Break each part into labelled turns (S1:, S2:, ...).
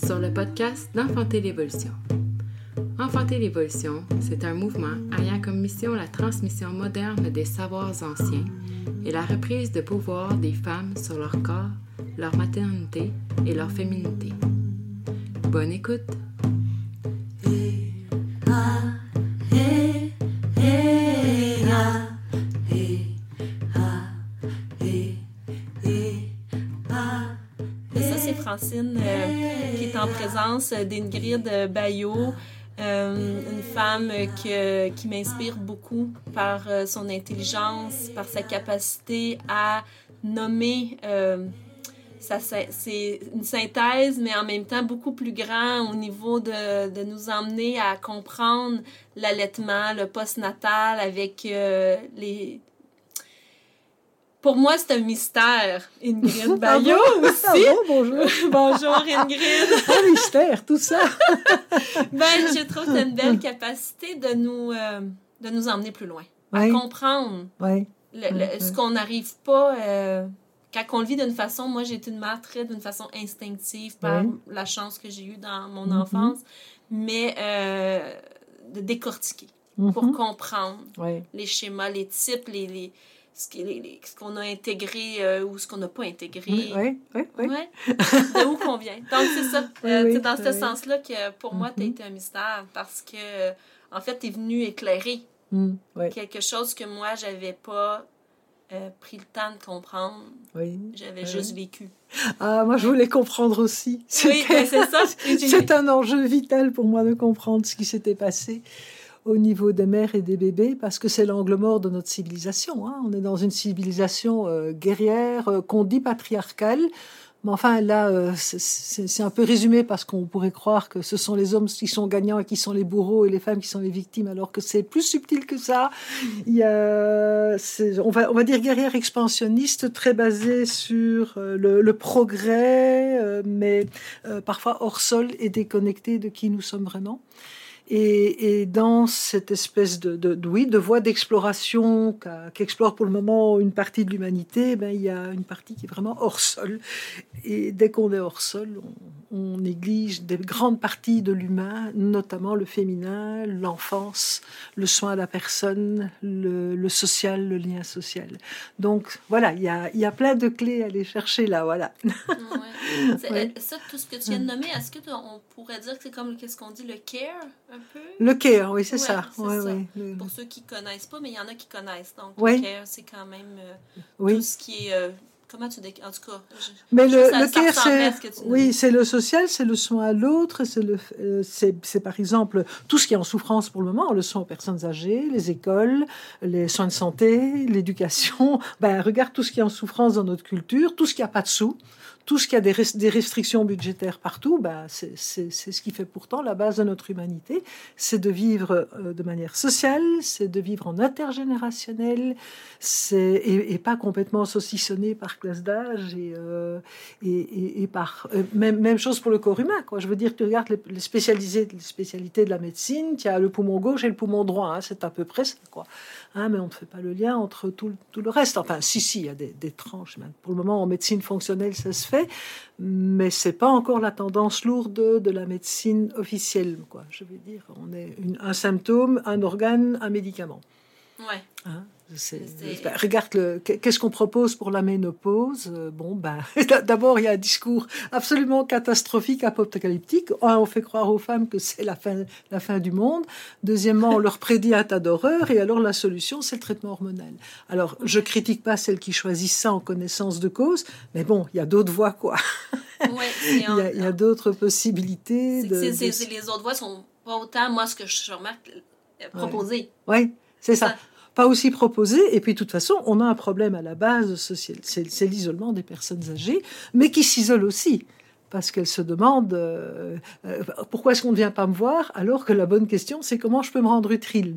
S1: sur le podcast d'Enfanter l'évolution. Enfanter l'évolution, c'est un mouvement ayant comme mission la transmission moderne des savoirs anciens et la reprise de pouvoir des femmes sur leur corps, leur maternité et leur féminité. Bonne écoute!
S2: Présence d'Ingrid Bayot, euh, une femme qui m'inspire beaucoup par euh, son intelligence, par sa capacité à nommer. c'est une synthèse, mais en même temps beaucoup plus grand au niveau de, de nous emmener à comprendre l'allaitement, le postnatal avec les, pour moi, c'est un mystère. Ingrid Bayot ah aussi.
S3: Ah bonjour.
S2: bonjour, Ingrid.
S3: un mystère, tout ça.
S2: ben, je trouve que tu as une belle capacité de nous, euh, de nous emmener plus loin, à comprendre ce qu'on n'arrive pas. Euh, quand on le vit d'une façon, moi j'ai été une mère très d'une façon instinctive par la chance que j'ai eue dans mon mm-hmm. enfance, mais euh, de décortiquer pour mm-hmm. comprendre les schémas, les types, les, les ce qu'on a intégré euh, ou ce qu'on n'a pas intégré.
S3: Oui, oui, oui.
S2: Ouais. de où qu'on vient. Donc, c'est ça. Euh, c'est dans ce sens-là que pour moi, tu as mm-hmm. été un mystère parce que, en fait, tu es venu éclairer mm, quelque chose que moi, j'avais pas euh, pris le temps de comprendre. Oui. J'avais juste vécu.
S3: Ah, moi, je voulais comprendre aussi.
S2: Oui, ben, c'est ça.
S3: c'est un enjeu vital pour moi de comprendre ce qui s'était passé au niveau des mères et des bébés parce que c'est l'angle mort de notre civilisation. Hein. On est dans une civilisation euh, guerrière euh, qu'on dit patriarcale. Mais enfin, là, euh, c'est un peu résumé parce qu'on pourrait croire que ce sont les hommes qui sont gagnants et qui sont les bourreaux et les femmes qui sont les victimes, alors que c'est plus subtil que ça. Il y a, on, va, on va dire guerrière expansionniste, très basée sur le, le progrès, mais parfois hors sol et déconnecté de qui nous sommes vraiment. Et, dans cette espèce de, de, oui, de voie d'exploration qu'explore pour le moment une partie de l'humanité, ben, il y a une partie qui est vraiment hors sol. Et dès qu'on est hors sol, on, néglige des grandes parties de l'humain, notamment le féminin, l'enfance, le soin à la personne, le, social, le lien social. Donc voilà, il y a, y a, plein de clés à aller chercher là, voilà.
S2: Ouais. Ça, tout ce que tu viens de nommer, est-ce qu'on pourrait dire que c'est comme qu'est-ce qu'on dit le care
S3: le care, oui, c'est ça.
S2: Pour ceux qui connaissent pas, mais il y en a qui connaissent. Donc, le care, c'est quand même euh, tout ce qui est. Euh, comment tu dis En tout cas.
S3: mais le, le care, c'est. Oui, c'est le social, c'est le soin à l'autre, c'est le, euh, c'est par exemple tout ce qui est en souffrance pour le moment, le soin aux personnes âgées, les écoles, les soins de santé, l'éducation. Ben, regarde tout ce qui est en souffrance dans notre culture, tout ce qui a pas de sous tout ce qui a des, restrictions budgétaires partout, bah, c'est ce qui fait pourtant la base de notre humanité. C'est de vivre euh, de manière sociale, c'est de vivre en intergénérationnel, et, et pas complètement saucissonné par classe d'âge et, euh, et, et, par euh, même, même chose pour le corps humain. Quoi. Je veux dire, tu regardes les, les, les spécialités de la médecine, tu as le poumon gauche et le poumon droit, hein, c'est à peu près ça. Quoi. Hein, mais on ne fait pas le lien entre tout, tout, le reste. Enfin, si, si, il y a des, des tranches. Pour le moment, en médecine fonctionnelle, ça se fait, mais c'est pas encore la tendance lourde de la médecine officielle. Quoi. Je veux dire, on est un symptôme, un organe, un médicament.
S2: Ouais.
S3: Hein? Ben, regarde, qu'est-ce qu'on propose pour la ménopause euh, Bon, ben, d'abord, il y a un discours absolument catastrophique, apocalyptique. on fait croire aux femmes que c'est la fin, la fin du monde. Deuxièmement, on leur prédit un tas d'horreurs. Et alors, la solution, c'est le traitement hormonal. Alors, je critique pas celles qui choisissent ça en connaissance de cause, mais bon, il y a d'autres voies, quoi. il y a, d'autres possibilités.
S2: De, Les autres voies sont pas autant, moi, ce que je remarque, euh, proposées.
S3: Oui, c'est ça pas aussi proposé. Et puis, de toute façon, on a un problème à la base social. C'est l'isolement des personnes âgées, mais qui s'isolent aussi. Parce qu'elles se demandent euh, euh, pourquoi est-ce qu'on ne vient pas me voir alors que la bonne question, c'est comment je peux me rendre utile?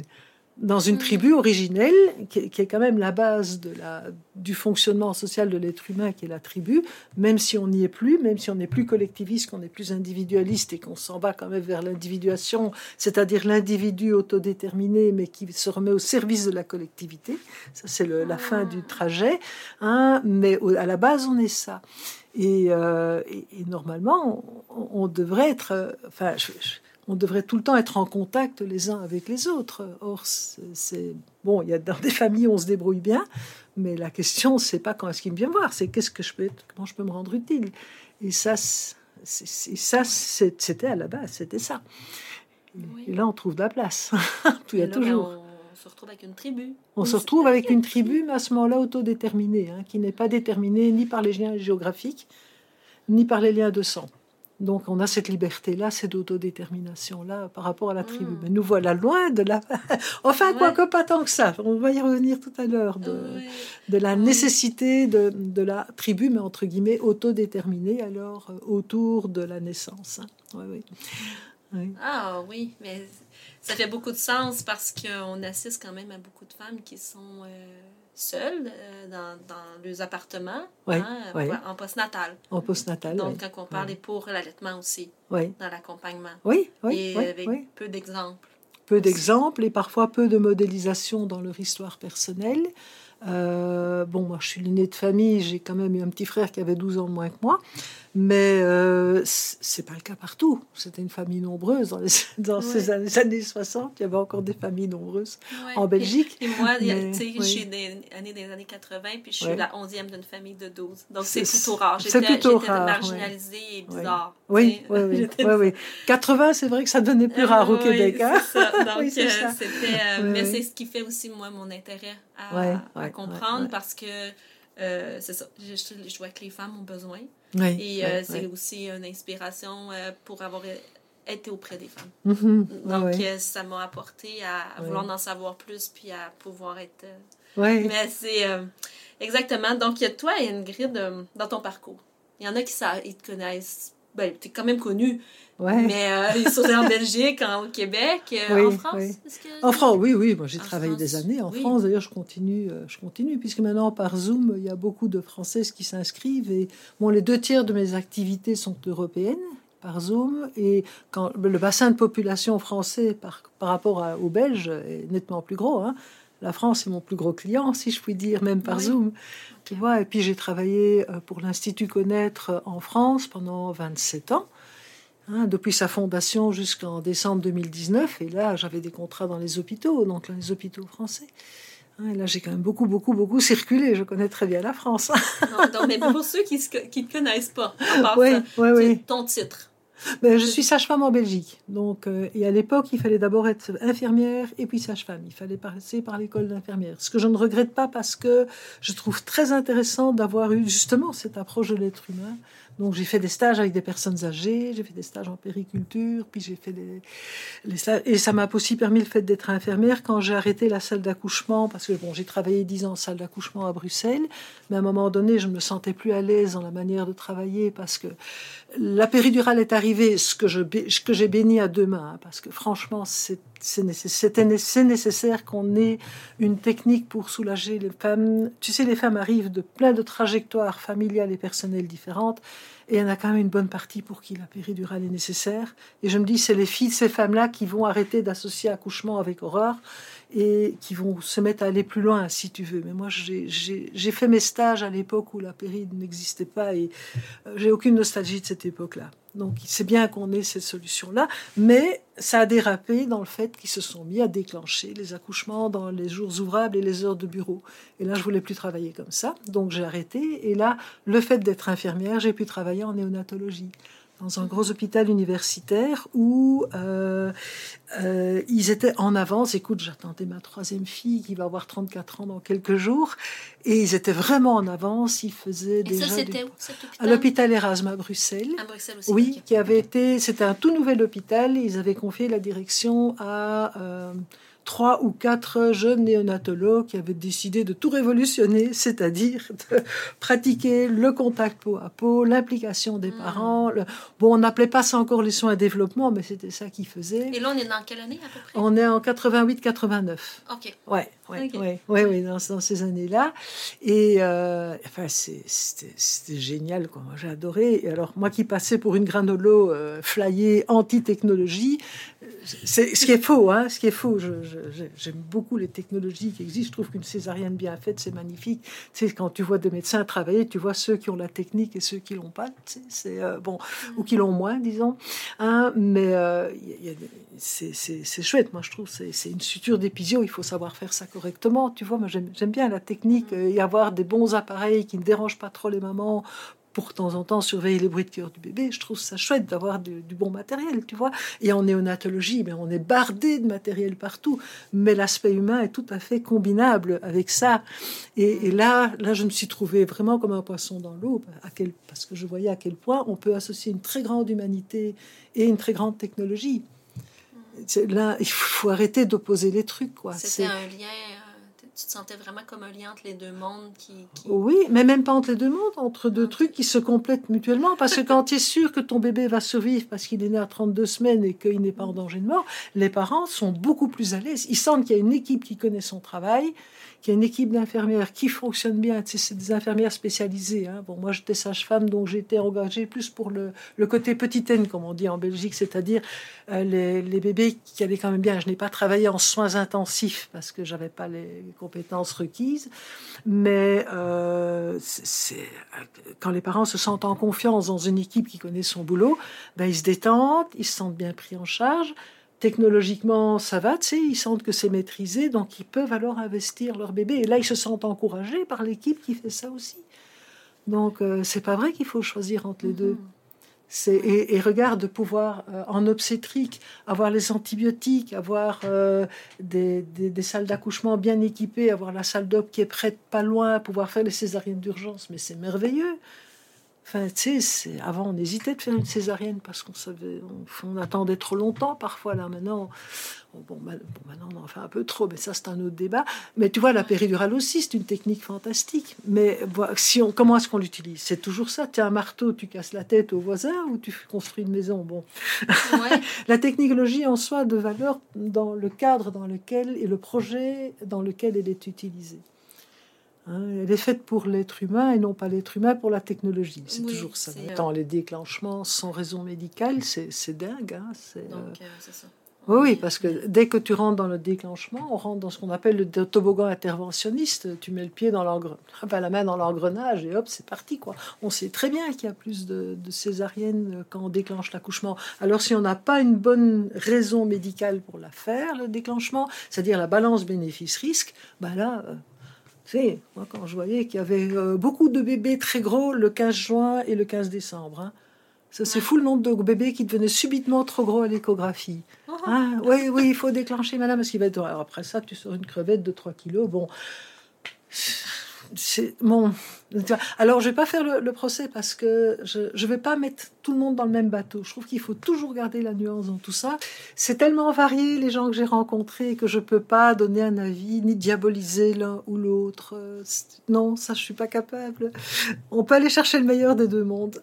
S3: Dans une tribu originelle, qui, est quand même la base de la, du fonctionnement social de l'être humain, qui est la tribu, même si on n'y est plus, même si on n'est plus collectiviste, qu'on est plus individualiste et qu'on s'en va quand même vers l'individuation, c'est-à-dire l'individu autodéterminé, mais qui se remet au service de la collectivité. Ça, c'est la fin du trajet. Hein, mais à la base, on est ça. Et, euh, normalement, on, devrait être. Euh, enfin, je, on devrait tout le temps être en contact les uns avec les autres. Or, c'est bon, il y a dans des familles où on se débrouille bien, mais la question c'est pas quand est-ce qu'il vient me voir, c'est qu'est-ce que je peux, comment je peux me rendre utile. Et ça, ça, c'était à la base, c'était ça. Et là, on trouve de la place. il y a toujours.
S2: On se retrouve avec une tribu.
S3: On se retrouve avec une tribu, mais à ce moment-là autodéterminée, hein, qui n'est pas déterminée ni par les liens géographiques, ni par les liens de sang. Donc on a cette liberté-là, cette autodétermination-là par rapport à la tribu. Mm. Mais nous voilà loin de la... enfin, quoi quoique pas tant que ça. On va y revenir tout à l'heure de, de la nécessité de, de, la tribu, mais entre guillemets autodéterminée, alors euh, autour de la naissance.
S2: Oui, Ah oui, mais ça fait beaucoup de sens parce qu'on assiste quand même à beaucoup de femmes qui sont... Euh, seuls euh, dans, dans leurs appartements hein, en postnatal.
S3: En postnatal.
S2: Donc, quand on parle pour l'allaitement aussi, dans l'accompagnement.
S3: Oui,
S2: oui. Et avec peu d'exemples.
S3: Peu d'exemples et parfois peu de modélisation dans leur histoire personnelle. Euh, bon, moi, je suis l'aîné de famille, j'ai quand même eu un petit frère qui avait 12 ans de moins que moi. Mais euh, c'est pas le cas partout. C'était une famille nombreuse dans, dans ces années, 60. Il y avait encore des familles nombreuses en Belgique.
S2: Et, moi, je suis des années des années 80, puis je suis la 11e d'une famille de 12. Donc c'est plutôt rare. J'étais marginalisée et bizarre.
S3: Oui, oui, oui, oui, 80, c'est vrai que ça devenait plus rare au Québec. Hein?
S2: Ça. Donc euh, c'était. Euh, mais c'est ce qui fait aussi, moi, mon intérêt à, à comprendre parce que euh, c'est ça. Je, je, vois que les femmes ont besoin. et euh, c'est aussi une inspiration euh, pour avoir été auprès des femmes. Mm-hmm. Donc, ça m'a apporté à, vouloir en savoir plus puis à pouvoir être. Mais c'est exactement. Donc, il y a toi et Ingrid dans ton parcours. Il y en a qui ça, ils te connaissent. Ben, tu es quand même connu mais euh, ils sont en Belgique, au Québec, euh, en France.
S3: En France, oui, oui. Moi, j'ai travaillé des années en France. D'ailleurs, je continue, euh, je continue, puisque maintenant par Zoom, il y a beaucoup de Françaises qui s'inscrivent. Et bon, les deux tiers de mes activités sont européennes par Zoom. Et quand le bassin de population français par, par rapport aux Belges est nettement plus gros. Hein. La France est mon plus gros client, si je puis dire, même par Zoom. Tu vois, et puis j'ai travaillé pour l'Institut Connaître en France pendant 27 ans. Hein, depuis sa fondation jusqu'en décembre 2019. Et là, j'avais des contrats dans les hôpitaux, donc les hôpitaux français. Hein, et là, j'ai quand même beaucoup, beaucoup, beaucoup circulé. Je connais très bien la France.
S2: non, mais pour ceux qui ne connaissent pas, à part oui, oui, ton titre.
S3: Ben, je suis sage-femme en Belgique. Donc, euh, et à l'époque, il fallait d'abord être infirmière et puis sage-femme. Il fallait passer par l'école d'infirmière. Ce que je ne regrette pas parce que je trouve très intéressant d'avoir eu justement cette approche de l'être humain donc j'ai fait des stages avec des personnes âgées, j'ai fait des stages en périculture, puis j'ai fait des les stages, et ça m'a aussi permis le fait d'être infirmière quand j'ai arrêté la salle d'accouchement parce que bon j'ai travaillé dix ans en salle d'accouchement à Bruxelles, mais à un moment donné je me sentais plus à l'aise dans la manière de travailler parce que la péridurale est arrivée, ce que j'ai béni à deux mains, hein, parce que franchement c'est c'est nécessaire qu'on ait une technique pour soulager les femmes. Tu sais, les femmes arrivent de plein de trajectoires familiales et personnelles différentes. Et il y en a quand même une bonne partie pour qui la péridurale est nécessaire. Et je me dis, c'est les filles ces femmes-là qui vont arrêter d'associer accouchement avec horreur et qui vont se mettre à aller plus loin, si tu veux. Mais moi, j'ai fait mes stages à l'époque où la péride n'existait pas et euh, j'ai aucune nostalgie de cette époque-là. Donc, c'est bien qu'on ait cette solution-là, mais ça a dérapé dans le fait qu'ils se sont mis à déclencher les accouchements dans les jours ouvrables et les heures de bureau. Et là, je voulais plus travailler comme ça, donc j'ai arrêté. Et là, le fait d'être infirmière, j'ai pu travailler en néonatologie dans un gros hôpital universitaire où euh, euh, ils étaient en avance. Écoute, j'attendais ma troisième fille qui va avoir 34 ans dans quelques jours. Et ils étaient vraiment en avance. Ils faisaient et Ça,
S2: c'était où
S3: À l'hôpital Erasme à Bruxelles.
S2: À Bruxelles aussi.
S3: Oui, qui avait été. C'était un tout nouvel hôpital. Ils avaient confié la direction à. Euh, trois ou quatre jeunes néonatologues qui avaient décidé de tout révolutionner, c'est-à-dire de pratiquer le contact peau à peau, l'implication des hmm. parents. Bon, on n'appelait pas ça encore les soins à développement, mais c'était ça qu'ils faisaient.
S2: Et là, on est dans quelle année à peu près?
S3: On est en 88-89.
S2: Ok.
S3: Ouais, ouais, ouais, ouais, dans, dans, ces années-là. Et euh, enfin, c'était génial, quoi. J'ai adoré. Et alors, moi qui passais pour une granolo euh, flyée anti-technologie, c'est ce qui est faux, hein, ce qui est faux. J'aime beaucoup les technologies qui existent. Je trouve qu'une césarienne bien faite, c'est magnifique. Tu sais, quand tu vois des médecins travailler, tu vois ceux qui ont la technique et ceux qui l'ont pas. c'est euh, bon, ou qui l'ont moins, disons. Hein, mais euh, c'est chouette, moi je trouve. C'est une suture d'épisio. Il faut savoir faire ça correctement. Tu vois, moi j'aime bien la technique euh, et avoir des bons appareils qui ne dérangent pas trop les mamans pour de temps en temps surveiller les bruits de cœur du bébé. Je trouve ça chouette d'avoir du, bon matériel, tu vois. Et en néonatologie, mais on est bardé de matériel partout. Mais l'aspect humain est tout à fait combinable avec ça. Et, là, là, je me suis trouvé vraiment comme un poisson dans l'eau, à quel, parce que je voyais à quel point on peut associer une très grande humanité et une très grande technologie. Là, il faut arrêter d'opposer les trucs, quoi.
S2: C'était un lien tu te sentais vraiment comme un lien entre les deux mondes qui,
S3: Oui, mais même pas entre les deux mondes, entre deux trucs qui se complètent mutuellement. Parce que quand tu es sûr que ton bébé va survivre parce qu'il est né à 32 semaines et qu'il n'est pas en danger de mort, les parents sont beaucoup plus à l'aise. Ils sentent qu'il y a une équipe qui connaît son travail, qu'il y a une équipe d'infirmières qui fonctionne bien. C'est des infirmières spécialisées. Hein. Bon, moi, j'étais sage-femme, donc j'étais engagée plus pour le, côté petite haine, comme on dit en Belgique, c'est-à-dire euh, les, bébés qui allaient quand même bien. Je n'ai pas travaillé en soins intensifs parce que j'avais pas les compétences requises, mais euh, quand les parents se sentent en confiance dans une équipe qui connaît son boulot, ben, ils se détendent, ils se sentent bien pris en charge technologiquement, ça va, tu sais, ils sentent que c'est maîtrisé, donc ils peuvent alors investir leur bébé. Et là, ils se sentent encouragés par l'équipe qui fait ça aussi. Donc, euh, c'est pas vrai qu'il faut choisir entre les deux. Mhm. C'est, et, regarde de pouvoir euh, en obstétrique avoir les antibiotiques, avoir euh, des, des, salles d'accouchement bien équipées, avoir la salle d'op qui est prête pas loin, pouvoir faire les césariennes d'urgence, mais c'est merveilleux. Enfin, tu sais, avant, on hésitait de faire une césarienne parce qu'on savait, on, attendait trop longtemps parfois. Là, maintenant, bon, maintenant, on en fait un peu trop, mais ça, c'est un autre débat. Mais tu vois, la péridurale aussi, c'est une technique fantastique. Mais si on, comment est-ce qu'on l'utilise? C'est toujours ça. Tu as un marteau, tu casses la tête au voisin ou tu construis une maison? Bon, la technologie en soi de valeur dans le cadre dans lequel et le projet dans lequel elle est utilisée. Hein, elle est faite pour l'être humain et non pas l'être humain pour la technologie. C'est toujours ça. Tant les déclenchements sans raison médicale, c'est dingue. Hein, euh, euh, ça. Oui, parce que dès que tu rentres dans le déclenchement, on rentre dans ce qu'on appelle le toboggan interventionniste. Tu mets le pied dans l'engrenage, la main dans l'engrenage et hop, c'est parti quoi. On sait très bien qu'il y a plus de, de césariennes quand on déclenche l'accouchement. Alors si on n'a pas une bonne raison médicale pour la faire, le déclenchement, c'est-à-dire la balance bénéfice-risque, bah là, sais, moi, quand je voyais qu'il y avait euh, beaucoup de bébés très gros le 15 juin et le 15 décembre, hein. ça c'est fou le nombre de bébés qui devenaient subitement trop gros à l'échographie. Oh. Hein, oui, oui, il faut déclencher, madame, parce qu'il va être. Alors après ça, tu sors une crevette de 3 kilos. Bon, bon. Alors, je vais pas faire le, procès parce que je ne vais pas mettre tout le monde dans le même bateau. Je trouve qu'il faut toujours garder la nuance dans tout ça. C'est tellement varié les gens que j'ai rencontrés que je peux pas donner un avis ni diaboliser l'un ou l'autre. Non, ça je suis pas capable. On peut aller chercher le meilleur des deux mondes.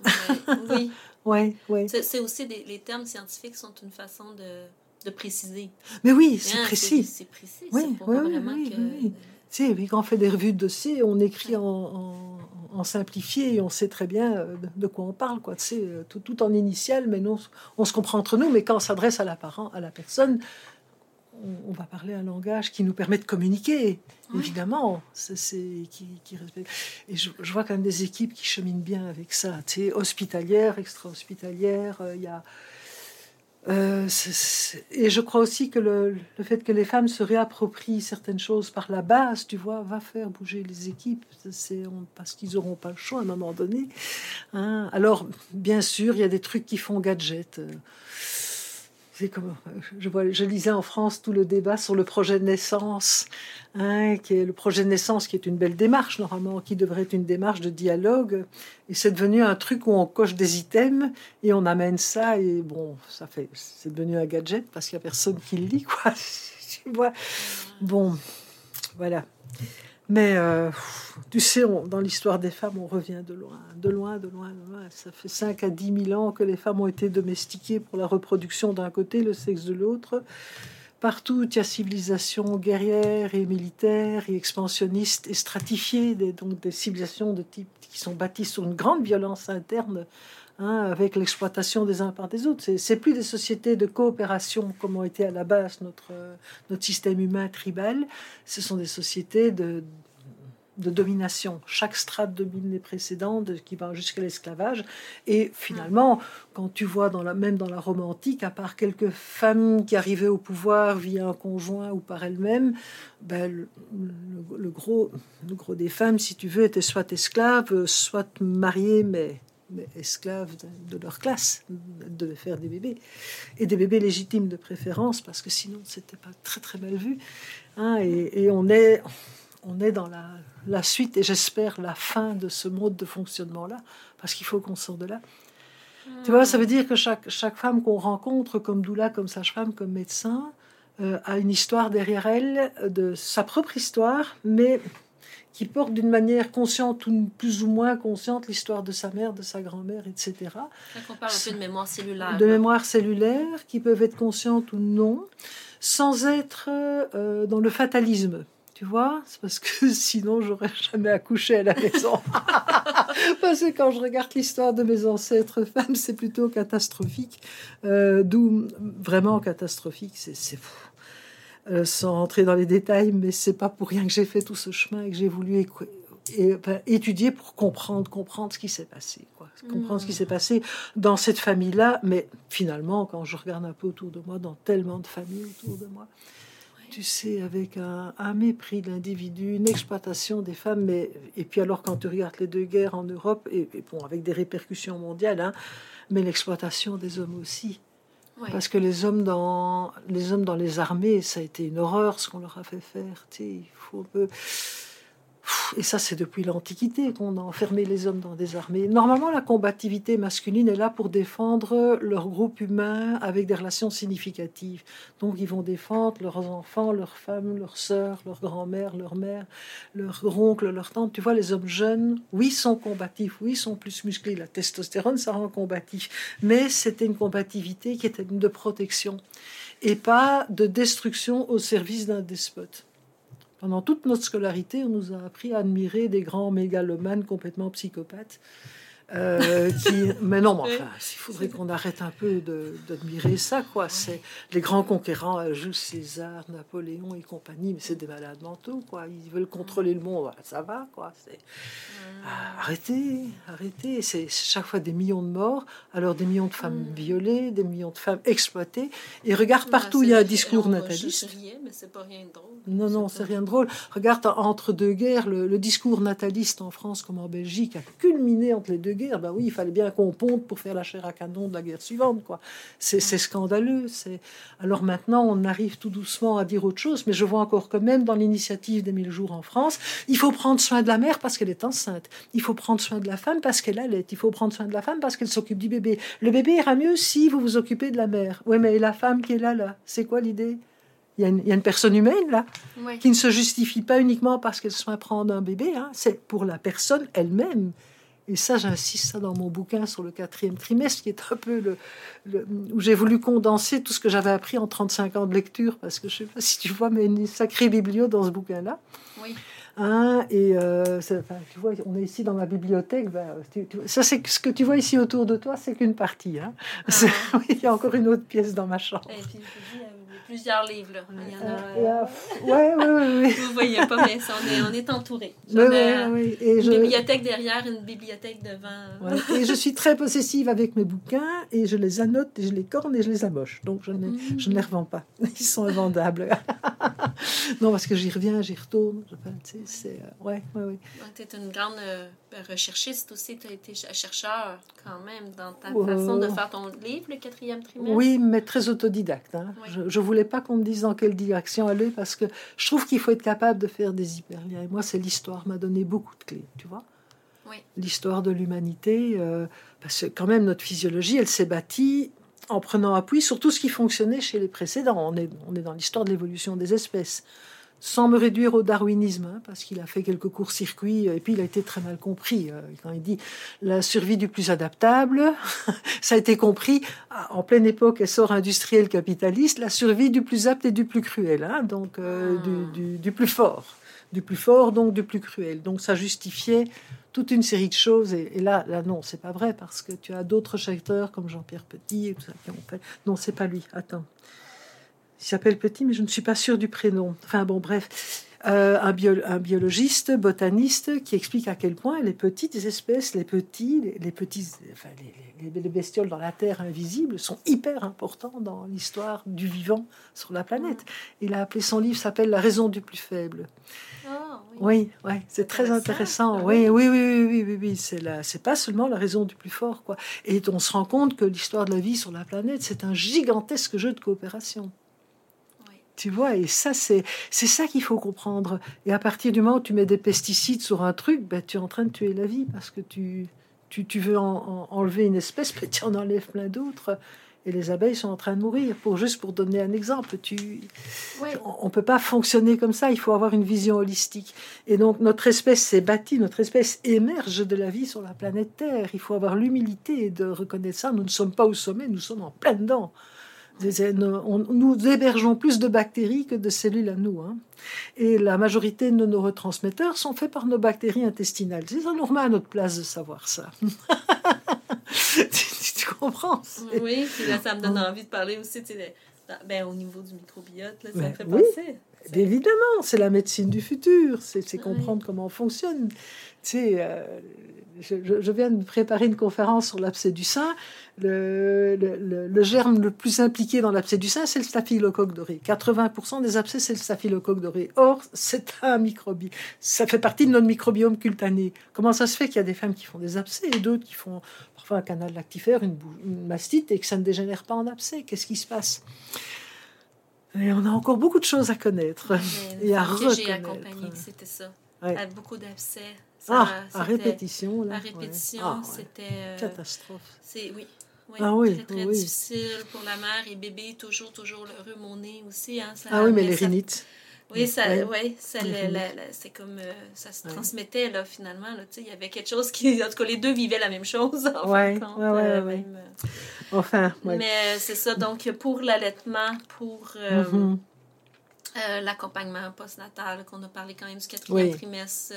S2: oui.
S3: ouais, ouais.
S2: C'est aussi les termes scientifiques sont une façon de, de préciser.
S3: Mais oui, c'est hein, précis.
S2: C'est précis. Oui, oui, oui,
S3: oui. Tu sais, quand on fait des revues de dossiers, on écrit en, en, simplifié et on sait très bien euh, de quoi on parle, quoi. Sais, euh, tout, tout, en initial, mais non, on se comprend entre nous. Mais quand on s'adresse à la parent, à la personne, on, va parler un langage qui nous permet de communiquer, évidemment. C'est qui, qui respecte. Et je, vois quand même des équipes qui cheminent bien avec ça. Tu sais, hospitalière, extra-hospitalière. Euh, il y a euh, et je crois aussi que le, fait que les femmes se réapproprient certaines choses par la base, tu vois, va faire bouger les équipes. C'est parce qu'ils n'auront pas le choix à un moment donné. Hein. Alors, bien sûr, il y a des trucs qui font gadget. Je, vois, je lisais en France tout le débat sur le projet de naissance, hein, qui est le projet de naissance, qui est une belle démarche normalement, qui devrait être une démarche de dialogue. Et c'est devenu un truc où on coche des items et on amène ça et bon, ça fait, c'est devenu un gadget parce qu'il y a personne qui le lit quoi. tu vois. Bon, voilà. Mais euh, tu sais, dans l'histoire des femmes, on revient de loin, de loin, de loin, de loin. Ça fait 5 à 10 000 ans que les femmes ont été domestiquées pour la reproduction d'un côté, le sexe de l'autre. Partout, il y a civilisation guerrière et militaire et expansionniste et stratifiée, des, donc des civilisations de type qui sont bâties sur une grande violence interne, hein, avec l'exploitation des uns par des autres. C'est plus des sociétés de coopération comme ont été à la base notre, notre système humain tribal. Ce sont des sociétés de, de domination. Chaque strate domine les précédentes, qui va jusqu'à l'esclavage. Et finalement, quand tu vois même dans la Rome antique, à part quelques femmes qui arrivaient au pouvoir via un conjoint ou par elles-mêmes, ben, le, gros, gros des femmes, si tu veux, étaient soit esclaves, soit mariées, mais, esclaves de, leur classe, devaient faire des bébés. Et des bébés légitimes de préférence, parce que sinon, c'était pas très très mal vu. Hein, et on est on est dans la, suite et j'espère la fin de ce mode de fonctionnement-là, parce qu'il faut qu'on sorte de là. Tu vois, ça veut dire que chaque, chaque femme qu'on rencontre, comme doula, comme sage-femme, comme médecin, euh, a une histoire derrière elle, de sa propre histoire, mais qui porte d'une manière consciente ou plus ou moins consciente l'histoire de sa mère, de sa grand-mère, etc.
S2: on parle un peu de mémoire cellulaire.
S3: De mémoire cellulaire, qui peuvent être conscientes ou non, sans être euh, dans le fatalisme. Tu vois, c'est parce que sinon j'aurais jamais accouché à la maison. parce que quand je regarde l'histoire de mes ancêtres femmes, c'est plutôt catastrophique. Euh, d'où vraiment catastrophique, c'est fou. Euh, sans rentrer dans les détails, mais c'est pas pour rien que j'ai fait tout ce chemin et que j'ai voulu étudier pour comprendre, comprendre ce qui s'est passé, quoi. comprendre ce qui s'est passé dans cette famille-là. Mais finalement, quand je regarde un peu autour de moi, dans tellement de familles autour de moi, tu sais, avec un, mépris de l'individu, une exploitation des femmes. Mais, et puis alors, quand tu regardes les deux guerres en Europe, et, bon, avec des répercussions mondiales, hein, mais l'exploitation des hommes aussi. Parce que les hommes, dans, les hommes dans les armées, ça a été une horreur ce qu'on leur a fait faire. Il faut et ça, c'est depuis l'Antiquité qu'on a enfermé les hommes dans des armées. Normalement, la combativité masculine est là pour défendre leur groupe humain avec des relations significatives. Donc, ils vont défendre leurs enfants, leurs femmes, leurs sœurs, leurs grand-mères, leurs mères, leurs oncles, leurs tantes. Tu vois, les hommes jeunes, oui, sont combatifs, oui, sont plus musclés. La testostérone, ça rend combatif. Mais c'était une combativité qui était de protection et pas de destruction au service d'un despote. Pendant toute notre scolarité, on nous a appris à admirer des grands mégalomanes complètement psychopathes euh, mais non, mais enfin, il faudrait qu'on arrête un peu d'admirer ça, quoi. C'est les grands conquérants, euh, Jules César, Napoléon et compagnie, mais c'est des malades mentaux, quoi. Ils veulent contrôler le monde, ça va, quoi. Ah, arrêtez, arrêtez. C'est chaque fois des millions de morts, alors des millions de femmes mm. violées, des millions de femmes exploitées. Et regarde partout, il y a un discours nataliste. Non, non, c'est rien de drôle. Regarde entre deux guerres, le, le discours nataliste en France comme en Belgique a culminé entre les deux guerres bah oui, il fallait bien qu'on ponte pour faire la chair à canon de la guerre suivante, quoi. C'est scandaleux. C'est alors maintenant on arrive tout doucement à dire autre chose, mais je vois encore que même dans l'initiative des 1000 jours en France, il faut prendre soin de la mère parce qu'elle est enceinte. Il faut prendre soin de la femme parce qu'elle allait. Il faut prendre soin de la femme parce qu'elle s'occupe du bébé. Le bébé ira mieux si vous vous occupez de la mère. Oui, mais la femme qui est là, là, c'est quoi l'idée? Il y, a une, personne humaine là, qui ne se justifie pas uniquement parce qu'elle soit prendre un bébé, hein. c'est pour la personne elle-même. Et ça, j'insiste ça dans mon bouquin sur le quatrième trimestre, qui est un peu le, où j'ai voulu condenser tout ce que j'avais appris en 35 ans de lecture, parce que je sais pas si tu vois, mais une sacrée biblio dans ce bouquin-là. Oui. Hein, et euh, tu vois, on est ici dans ma bibliothèque. Ben, ça, c'est ce que tu vois ici autour de toi, c'est qu'une partie. Hein. Ah. il y a encore une autre pièce dans ma chambre. Et puis,
S2: plusieurs livres. Il y en a. ouais, ouais, ouais, Vous voyez pas, mais on est, on est entouré. Une bibliothèque derrière, une bibliothèque devant.
S3: Et je suis très possessive avec mes bouquins et je les annote, et je les corne et je les amoche. Donc je ne, je ne les revends pas. Ils sont invendables. non, parce que j'y reviens, j'y retourne. c'est, euh, ouais, ouais, ouais.
S2: Tu es une grande euh, recherchiste aussi. Tu as été chercheur quand même dans ta façon de faire ton livre, le quatrième trimestre.
S3: Oui, mais très autodidacte. Hein. Je, je voulais pas qu'on me dise dans quelle direction aller parce que je trouve qu'il faut être capable de faire des hyperliens. Et moi, c'est l'histoire m'a donné beaucoup de clés, tu vois. L'histoire de l'humanité, euh, parce que quand même notre physiologie, elle s'est bâtie en prenant appui sur tout ce qui fonctionnait chez les précédents. On est, on est dans l'histoire de l'évolution des espèces sans me réduire au darwinisme, hein, parce qu'il a fait quelques courts-circuits, et puis il a été très mal compris. Euh, quand il dit la survie du plus adaptable, ça a été compris ah, en pleine époque essor industriel capitaliste, la survie du plus apte et du plus cruel, hein, donc euh, ah. du, plus fort. Du plus fort, donc du plus cruel. Donc ça justifiait toute une série de choses. Et, là, là, non, c'est pas vrai, parce que tu as d'autres secteurs comme Jean-Pierre Petit et tout ça qui ont fait. Non, c'est pas lui. Attends. Il s'appelle Petit, mais je ne suis pas sûre du prénom. Enfin bon, bref. Euh, un, un, biologiste, botaniste, qui explique à quel point les petites espèces, les petits, les, petits, enfin, les, les, bestioles dans la terre invisible sont hyper importants dans l'histoire du vivant sur la planète. Il a appelé son livre s'appelle La raison du plus faible. Ah, oui, oui, c'est très intéressant. Ah oui, oui, oui, oui, oui, oui, c'est la, c'est pas seulement la raison du plus fort, quoi. Et on se rend compte que l'histoire de la vie sur la planète, c'est un gigantesque jeu de coopération. Tu vois, et ça, c'est, c'est ça qu'il faut comprendre. Et à partir du moment où tu mets des pesticides sur un truc, ben, tu es en train de tuer la vie parce que tu, tu, tu veux enlever une espèce, mais tu en enlèves plein d'autres. Et les abeilles sont en train de mourir. Pour juste pour donner un exemple, tu, on, ne peut pas fonctionner comme ça. Il faut avoir une vision holistique. Et donc notre espèce s'est bâtie, notre espèce émerge de la vie sur la planète Terre. Il faut avoir l'humilité de reconnaître ça. Nous ne sommes pas au sommet, nous sommes en plein dedans nous hébergeons plus de bactéries que de cellules à nous. Hein. Et la majorité de nos neurotransmetteurs sont faits par nos bactéries intestinales. C'est remet à notre place de savoir ça. tu, comprends?
S2: Oui, là, ça me donne envie de parler aussi ben, au niveau du microbiote. Là, ça me fait penser.
S3: Évidemment, c'est la médecine du futur, c'est comprendre comment on fonctionne. Tu sais, euh, je, viens de préparer une conférence sur l'abcès du sein. Le, le, germe le plus impliqué dans l'abcès du sein, c'est le staphylocoque doré. 80% des abcès, c'est le staphylocoque doré. Or, c'est un microbiome. Ça fait partie de notre microbiome cutané. Comment ça se fait qu'il y a des femmes qui font des abcès et d'autres qui font parfois un canal lactifère, une, mastite, et que ça ne dégénère pas en abcès? Qu'est-ce qui se passe? Et on a encore beaucoup de choses à connaître et à reconnaître. J'ai accompagné,
S2: c'était ça. Avec beaucoup d'abcès
S3: ah, à répétition.
S2: Là, à répétition, ah, c'était. Euh,
S3: Catastrophe.
S2: C'est, oui. Oui, ah oui, très, très difficile pour la mère et bébé, toujours, toujours le remonter aussi. Hein,
S3: ah oui, mais les rhinites.
S2: Oui, ça, ouais, ça, c'est comme euh, ça se transmettait là finalement. Là, il y avait quelque chose qui, en tout cas, les deux vivaient la même chose.
S3: Oui, ouais, ouais, ouais, Enfin,
S2: Mais c'est ça. Donc pour l'allaitement, pour euh, l'accompagnement postnatal, qu'on a parlé quand même du quatrième trimestre,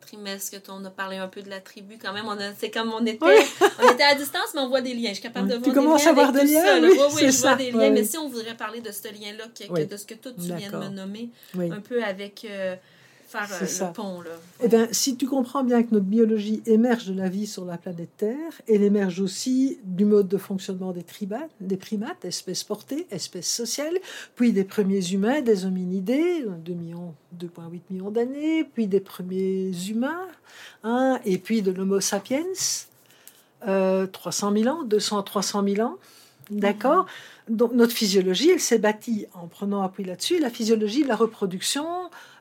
S2: trimestre que on a parlé un peu de la tribu quand même. C'est comme on était on était à distance mais on voit des liens. Je suis capable de voir tu commences à voir des liens? oui, oui, je vois des liens. Mais si on voudrait parler de ce lien là de ce que toi tu viens de me nommer un peu avec euh, faire euh, le pont. Là.
S3: Eh bien, si tu comprends bien que notre biologie émerge de la vie sur la planète Terre, elle émerge aussi du mode de fonctionnement des, des primates, espèces portées, espèces sociales, puis des premiers humains, des hominidés, 2,8 millions d'années, puis des premiers humains, hein, et puis de l'Homo sapiens, 300 euh, 000 ans, 200 300 000 ans. D'accord? Donc notre physiologie, elle s'est bâtie en prenant appui là-dessus. La physiologie de la reproduction,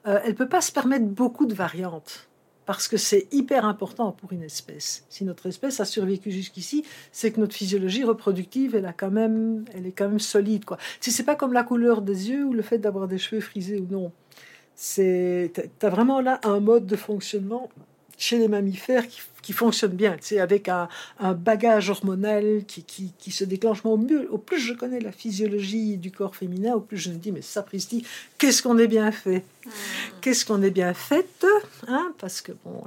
S3: euh, elle ne peut pas se permettre beaucoup de variantes parce que c'est hyper important pour une espèce. Si notre espèce a survécu jusqu'ici, c'est que notre physiologie reproductive, elle, a quand même, elle est quand même solide. Quoi. Si c'est pas comme la couleur des yeux ou le fait d'avoir des cheveux frisés ou non, c'est, as vraiment là un mode de fonctionnement chez les mammifères qui qui fonctionne bien, c'est avec un, bagage hormonal qui, qui, se déclenche. au, mieux, au plus je connais la physiologie du corps féminin, au plus je me dis, mais sapristi, qu'est-ce qu'on est bien fait? Mmh. Qu'est-ce qu'on est bien fait hein? Parce que, bon,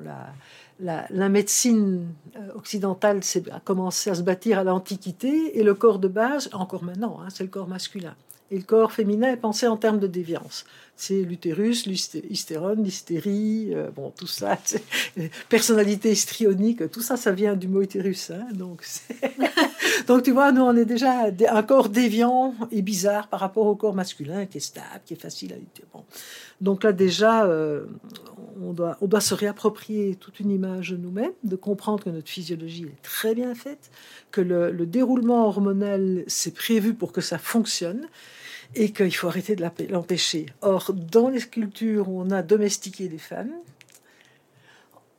S3: la, la, médecine euh, occidentale a commencé à se bâtir à l'Antiquité, et le corps de base, encore maintenant, hein, c'est le corps masculin. Et le corps féminin est pensé en termes de déviance. C'est l'utérus, l'hystérone, l'hystérie, euh, bon, tout ça, personnalité histrionique, tout ça, ça vient du mot utérus. Hein, donc, tu vois, nous, on est déjà un corps déviant et bizarre par rapport au corps masculin qui est stable, qui est facile à bon. Donc là, déjà, euh, on, doit, se réapproprier toute une image de nous-mêmes, de comprendre que notre physiologie est très bien faite, que le déroulement hormonal, c'est prévu pour que ça fonctionne et qu'il faut arrêter de l'empêcher. Or, dans les cultures où on a domestiqué les femmes,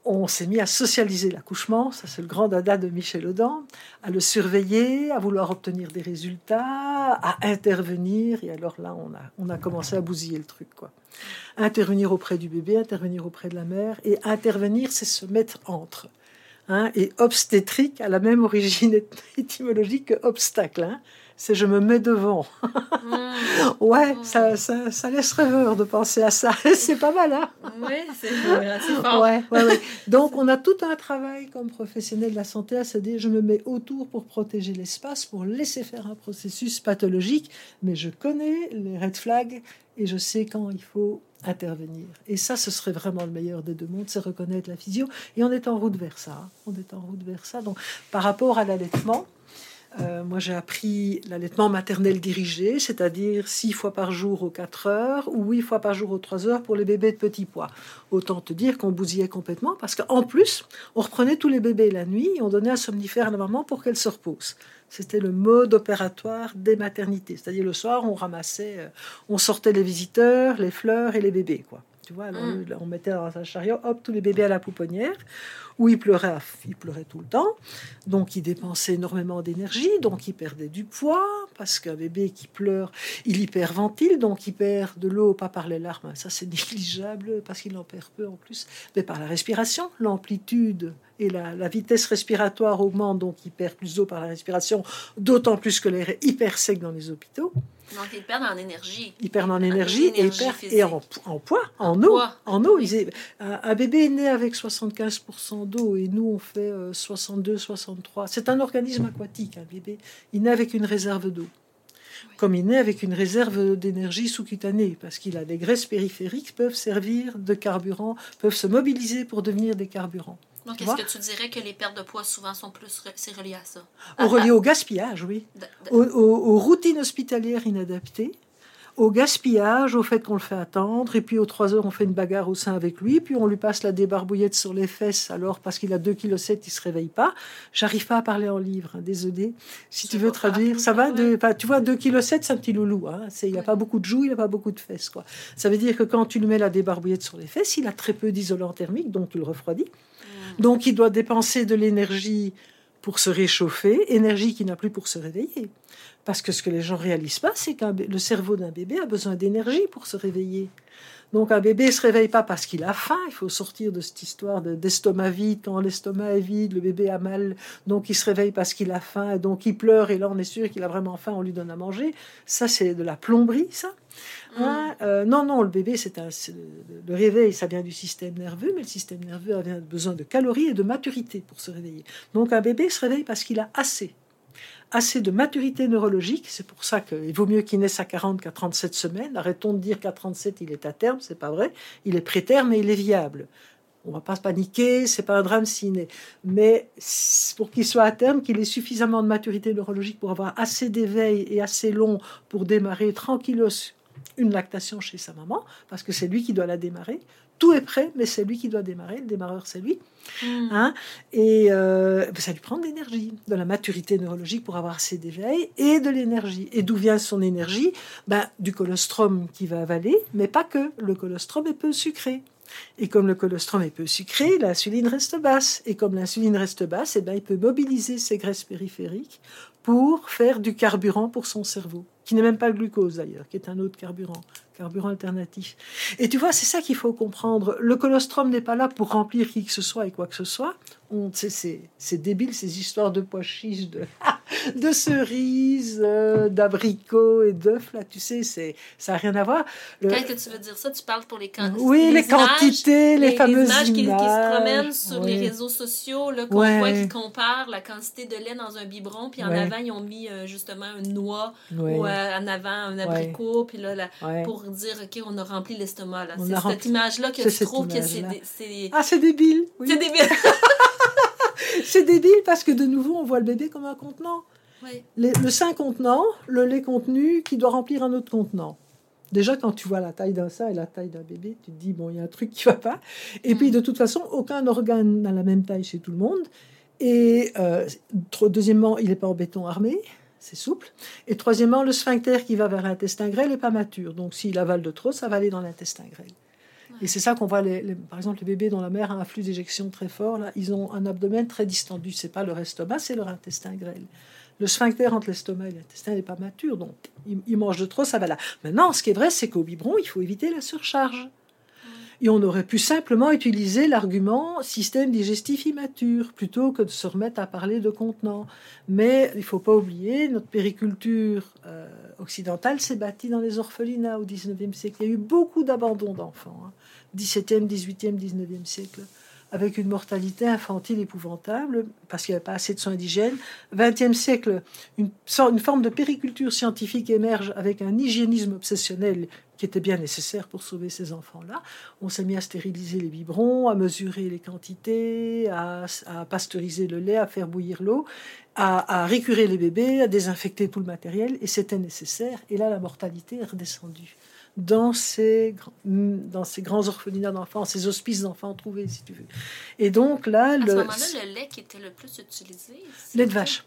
S3: on s'est mis à socialiser l'accouchement, ça c'est le grand dada de Michel Audin, à le surveiller, à vouloir obtenir des résultats, à intervenir. Et alors là, on a, on a commencé à bousiller le truc. quoi. Intervenir auprès du bébé, intervenir auprès de la mère. Et intervenir, c'est se mettre entre. Hein, et obstétrique a la même origine étymologique que obstacle. Hein c'est je me mets devant. Mm. ouais, mm. Ça, ça, ça, laisse rêveur de penser à ça. c'est pas mal, hein
S2: Oui, c'est fort.
S3: Ouais, ouais, ouais. Donc, on a tout un travail comme professionnel de la santé à se dire je me mets autour pour protéger l'espace, pour laisser faire un processus pathologique, mais je connais les red flags et je sais quand il faut intervenir. Et ça, ce serait vraiment le meilleur des deux mondes, c'est reconnaître la physio. Et on est en route vers ça. Hein. On est en route vers ça. Donc, par rapport à l'allaitement, euh, moi, j'ai appris l'allaitement maternel dirigé, c'est-à-dire six fois par jour aux 4 heures ou huit fois par jour aux 3 heures pour les bébés de petits poids. Autant te dire qu'on bousillait complètement parce qu'en plus, on reprenait tous les bébés la nuit et on donnait un somnifère à la maman pour qu'elle se repose. C'était le mode opératoire des maternités. C'est-à-dire le soir, on ramassait, euh, on sortait les visiteurs, les fleurs et les bébés, quoi. Tu vois, mm. on mettait dans un chariot, hop, tous les bébés à la pouponnière où il pleurait, il pleurait tout le temps, donc il dépensait énormément d'énergie, donc il perdait du poids, parce qu'un bébé qui pleure, il hyperventile, donc il perd de l'eau, pas par les larmes, ça c'est négligeable, parce qu'il en perd peu en plus, mais par la respiration, l'amplitude et la, vitesse respiratoire augmente, donc il perd plus d'eau par la respiration, d'autant plus que l'air est hyper sec dans les hôpitaux.
S2: Donc, ils perdent en énergie.
S3: Ils perdent en énergie, et, et en, en, poids, en, eau. En eau. un, bébé est né avec 75% d'eau et nous, on fait 62, euh, 63. C'est un organisme aquatique, un bébé. Il naît avec une réserve d'eau. Comme il naît avec une réserve d'énergie sous-cutanée, parce qu'il a des graisses périphériques qui peuvent servir de carburant, peuvent se mobiliser pour devenir des carburants.
S2: Donc, est-ce que tu dirais que les pertes de poids souvent sont plus c'est relié à ça?
S3: Au relié au gaspillage, oui. aux, routines hospitalières inadaptées, au gaspillage, au fait qu'on le fait attendre, et puis aux trois heures, on fait une bagarre au sein avec lui, puis on lui passe la débarbouillette sur les fesses, alors parce qu'il a 2,7 kg, il se réveille pas. J'arrive pas à parler en livre, hein, désolé. Si tu veux traduire, ça va de, Tu vois, 2,7 kg, c'est un petit loulou. Hein. Il n'y a pas beaucoup de joues, il n'a pas beaucoup de fesses. Quoi. Ça veut dire que quand tu lui mets la débarbouillette sur les fesses, il a très peu d'isolant thermique, donc tu le refroidis. Donc il doit dépenser de l'énergie pour se réchauffer, énergie qu'il n'a plus pour se réveiller. Parce que ce que les gens réalisent pas, c'est que le cerveau d'un bébé a besoin d'énergie pour se réveiller. Donc un bébé se réveille pas parce qu'il a faim. Il faut sortir de cette histoire d'estomac vide. Quand l'estomac est vide, le bébé a mal. Donc il se réveille parce qu'il a faim. Donc il pleure. Et là, on est sûr qu'il a vraiment faim. On lui donne à manger. Ça, c'est de la plomberie, ça. Mm. Hein, euh, non, non, le bébé, c'est un, le réveil, ça vient du système nerveux, mais le système nerveux a besoin de calories et de maturité pour se réveiller. Donc un bébé se réveille parce qu'il a assez assez de maturité neurologique. C'est pour ça qu'il vaut mieux qu'il naisse à 40 qu'à 37 semaines. Arrêtons de dire qu'à 37 il est à terme, c'est pas vrai. Il est préterme et il est viable. On va pas se paniquer, c'est pas un drame s'il Mais pour qu'il soit à terme, qu'il ait suffisamment de maturité neurologique pour avoir assez d'éveil et assez long pour démarrer tranquillos une lactation chez sa maman, parce que c'est lui qui doit la démarrer. Tout est prêt, mais c'est lui qui doit démarrer. Le démarreur, c'est lui. Hmm. Hein et euh, ça lui prend de l'énergie, de la maturité neurologique pour avoir assez d'éveil et de l'énergie. Et d'où vient son énergie? Ben, Du colostrum qui va avaler, mais pas que. Le colostrum est peu sucré. Et comme le colostrum est peu sucré, l'insuline reste basse. Et comme l'insuline reste basse, et eh ben, il peut mobiliser ses graisses périphériques pour faire du carburant pour son cerveau, qui n'est même pas le glucose d'ailleurs, qui est un autre carburant, carburant alternatif. Et tu vois, c'est ça qu'il faut comprendre. Le colostrum n'est pas là pour remplir qui que ce soit et quoi que ce soit. C'est débile ces histoires de pois chiches, de, de cerises, euh, d'abricots et d'œufs. Là, tu sais, c'est ça n'a rien à voir.
S2: Quand que tu veux dire ça, tu parles pour les quantités.
S3: Oui, les, quantités, les, fameuses images,
S2: qui, se promènent sur les réseaux sociaux, qu'on voit qui comparent la quantité de lait dans un biberon, puis en avant ils ont mis euh, justement une noix ou euh, en avant un abricot, puis là, pour dire ok, on a rempli l'estomac. C'est cette image-là que tu trouves que c'est.
S3: Ah, c'est débile.
S2: C'est débile.
S3: c'est débile parce que de nouveau, on voit le bébé comme un contenant. le sein contenant, le lait contenu qui doit remplir un autre contenant. Déjà, quand tu vois la taille d'un sein et la taille d'un bébé, tu te dis, bon, il y a un truc qui va pas. Et puis, mm. de toute façon, aucun organe n'a la même taille chez tout le monde. Et euh, deuxièmement, il n'est pas en béton armé, c'est souple. Et troisièmement, le sphincter qui va vers l'intestin grêle n'est pas mature. Donc, s'il avale de trop, ça va aller dans l'intestin grêle. Et c'est ça qu'on voit, les, par exemple, les bébés dont la mère a un flux d'éjection très fort, là, ils ont un abdomen très distendu. C'est pas leur estomac, c'est leur intestin grêle. Le sphincter entre l'estomac et l'intestin n'est pas mature, donc ils, mangent de trop, ça va là. Maintenant, ce qui est vrai, c'est qu'au biberon, il faut éviter la surcharge. Et on aurait pu simplement utiliser l'argument système digestif immature plutôt que de se remettre à parler de contenant. Mais il ne faut pas oublier, notre périculture euh, occidentale s'est bâtie dans les orphelinats au XIXe siècle. Il y a eu beaucoup d'abandon d'enfants, hein. 17e, 18e, 19e siècle avec une mortalité infantile épouvantable, parce qu'il n'y avait pas assez de soins d'hygiène. 20e siècle, une, une forme de périculture scientifique émerge avec un hygiénisme obsessionnel qui était bien nécessaire pour sauver ces enfants-là. On s'est mis à stériliser les biberons, à mesurer les quantités, à, pasteuriser le lait, à faire bouillir l'eau, à, à, récurer les bébés, à désinfecter tout le matériel, et c'était nécessaire. Et là, la mortalité est redescendue dans ces, dans ces grands orphelinats d'enfants, ces hospices d'enfants trouvés, si tu veux. Et donc là...
S2: À
S3: le,
S2: ce moment-là, le lait qui était le plus utilisé
S3: Lait de vache.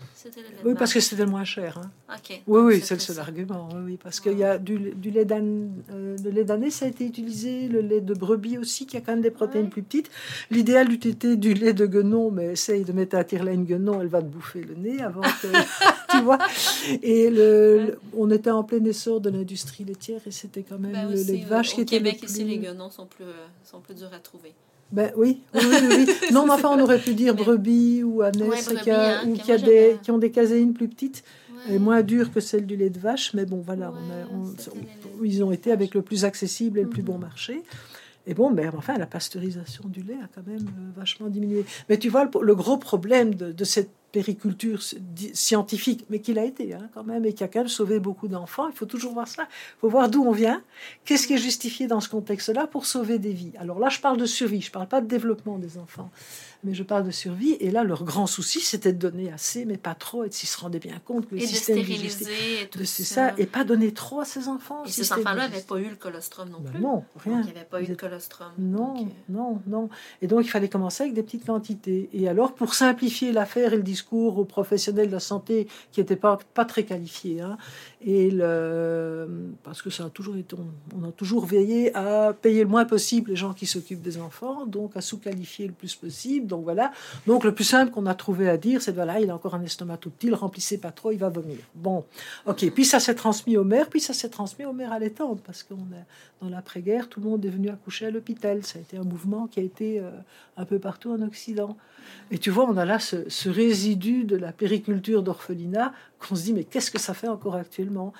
S3: oui, parce que c'était le moins cher. Hein. Oui, oui, c'est le seul argument. Oui, oui parce qu'il y a du, du lait d'année, euh, le lait d'année, ça a été utilisé, le lait de brebis aussi, qui a quand même des protéines plus petites. L'idéal eût été du lait de guenon, mais essaye de mettre à tire-laine guenon, elle va te bouffer le nez avant que... tu vois Et le, on était en plein essor de l'industrie laitière et c'était quand même ben les vaches
S2: qui étaient. Au Québec, ici, les guenons sont plus, euh, sont plus durs à trouver.
S3: Ben oui, oui, oui, non, mais enfin, on aurait pu dire brebis ou a, hein, ou qui, a des, qui ont des caséines plus petites et moins dures que celles du lait de vache. Mais bon, voilà, on a, ils ont été avec le plus accessible et le plus bon mhm. marché. Et bon, mais enfin, la pasteurisation du lait a quand même euh, vachement diminué. Mais tu vois, le, gros problème de, de cette périculture scientifique, mais qu'il a été hein, quand même, et qui a quand même sauvé beaucoup d'enfants. Il faut toujours voir ça. Il faut voir d'où on vient, qu'est-ce qui est justifié dans ce contexte-là pour sauver des vies? Alors là, je parle de survie, je ne parle pas de développement des enfants mais je parle de survie. Et là, leur grand souci, c'était de donner assez, mais pas trop, et s'ils se rendaient bien compte que le
S2: et
S3: système
S2: de stériliser,
S3: de ça. et pas donner trop à ces enfants.
S2: Et ces enfants-là n'avaient pas eu le colostrum non ben plus.
S3: non, rien.
S2: Donc, il n'y avait pas eu de colostrum.
S3: Non, euh, non, non. Et donc, il fallait commencer avec des petites quantités. Et alors, pour simplifier l'affaire et le discours aux professionnels de la santé qui n'étaient pas, pas très qualifiés, hein, et le, parce que ça a toujours été, on, a toujours veillé à payer le moins possible les gens qui s'occupent des enfants, donc à sous-qualifier le plus possible. Donc voilà. Donc le plus simple qu'on a trouvé à dire, c'est voilà, il a encore un estomac tout petit, le remplissez pas trop, il va vomir. Bon, ok. Puis ça s'est transmis aux mères, puis ça s'est transmis aux mères allaitantes, parce qu'on dans l'après-guerre, tout le monde est venu accoucher à l'hôpital. Ça a été un mouvement qui a été euh, un peu partout en Occident. Et tu vois, on a là ce, résidu de la périculture d'orphelinat qu'on se dit, mais qu'est-ce que ça fait encore actuellement?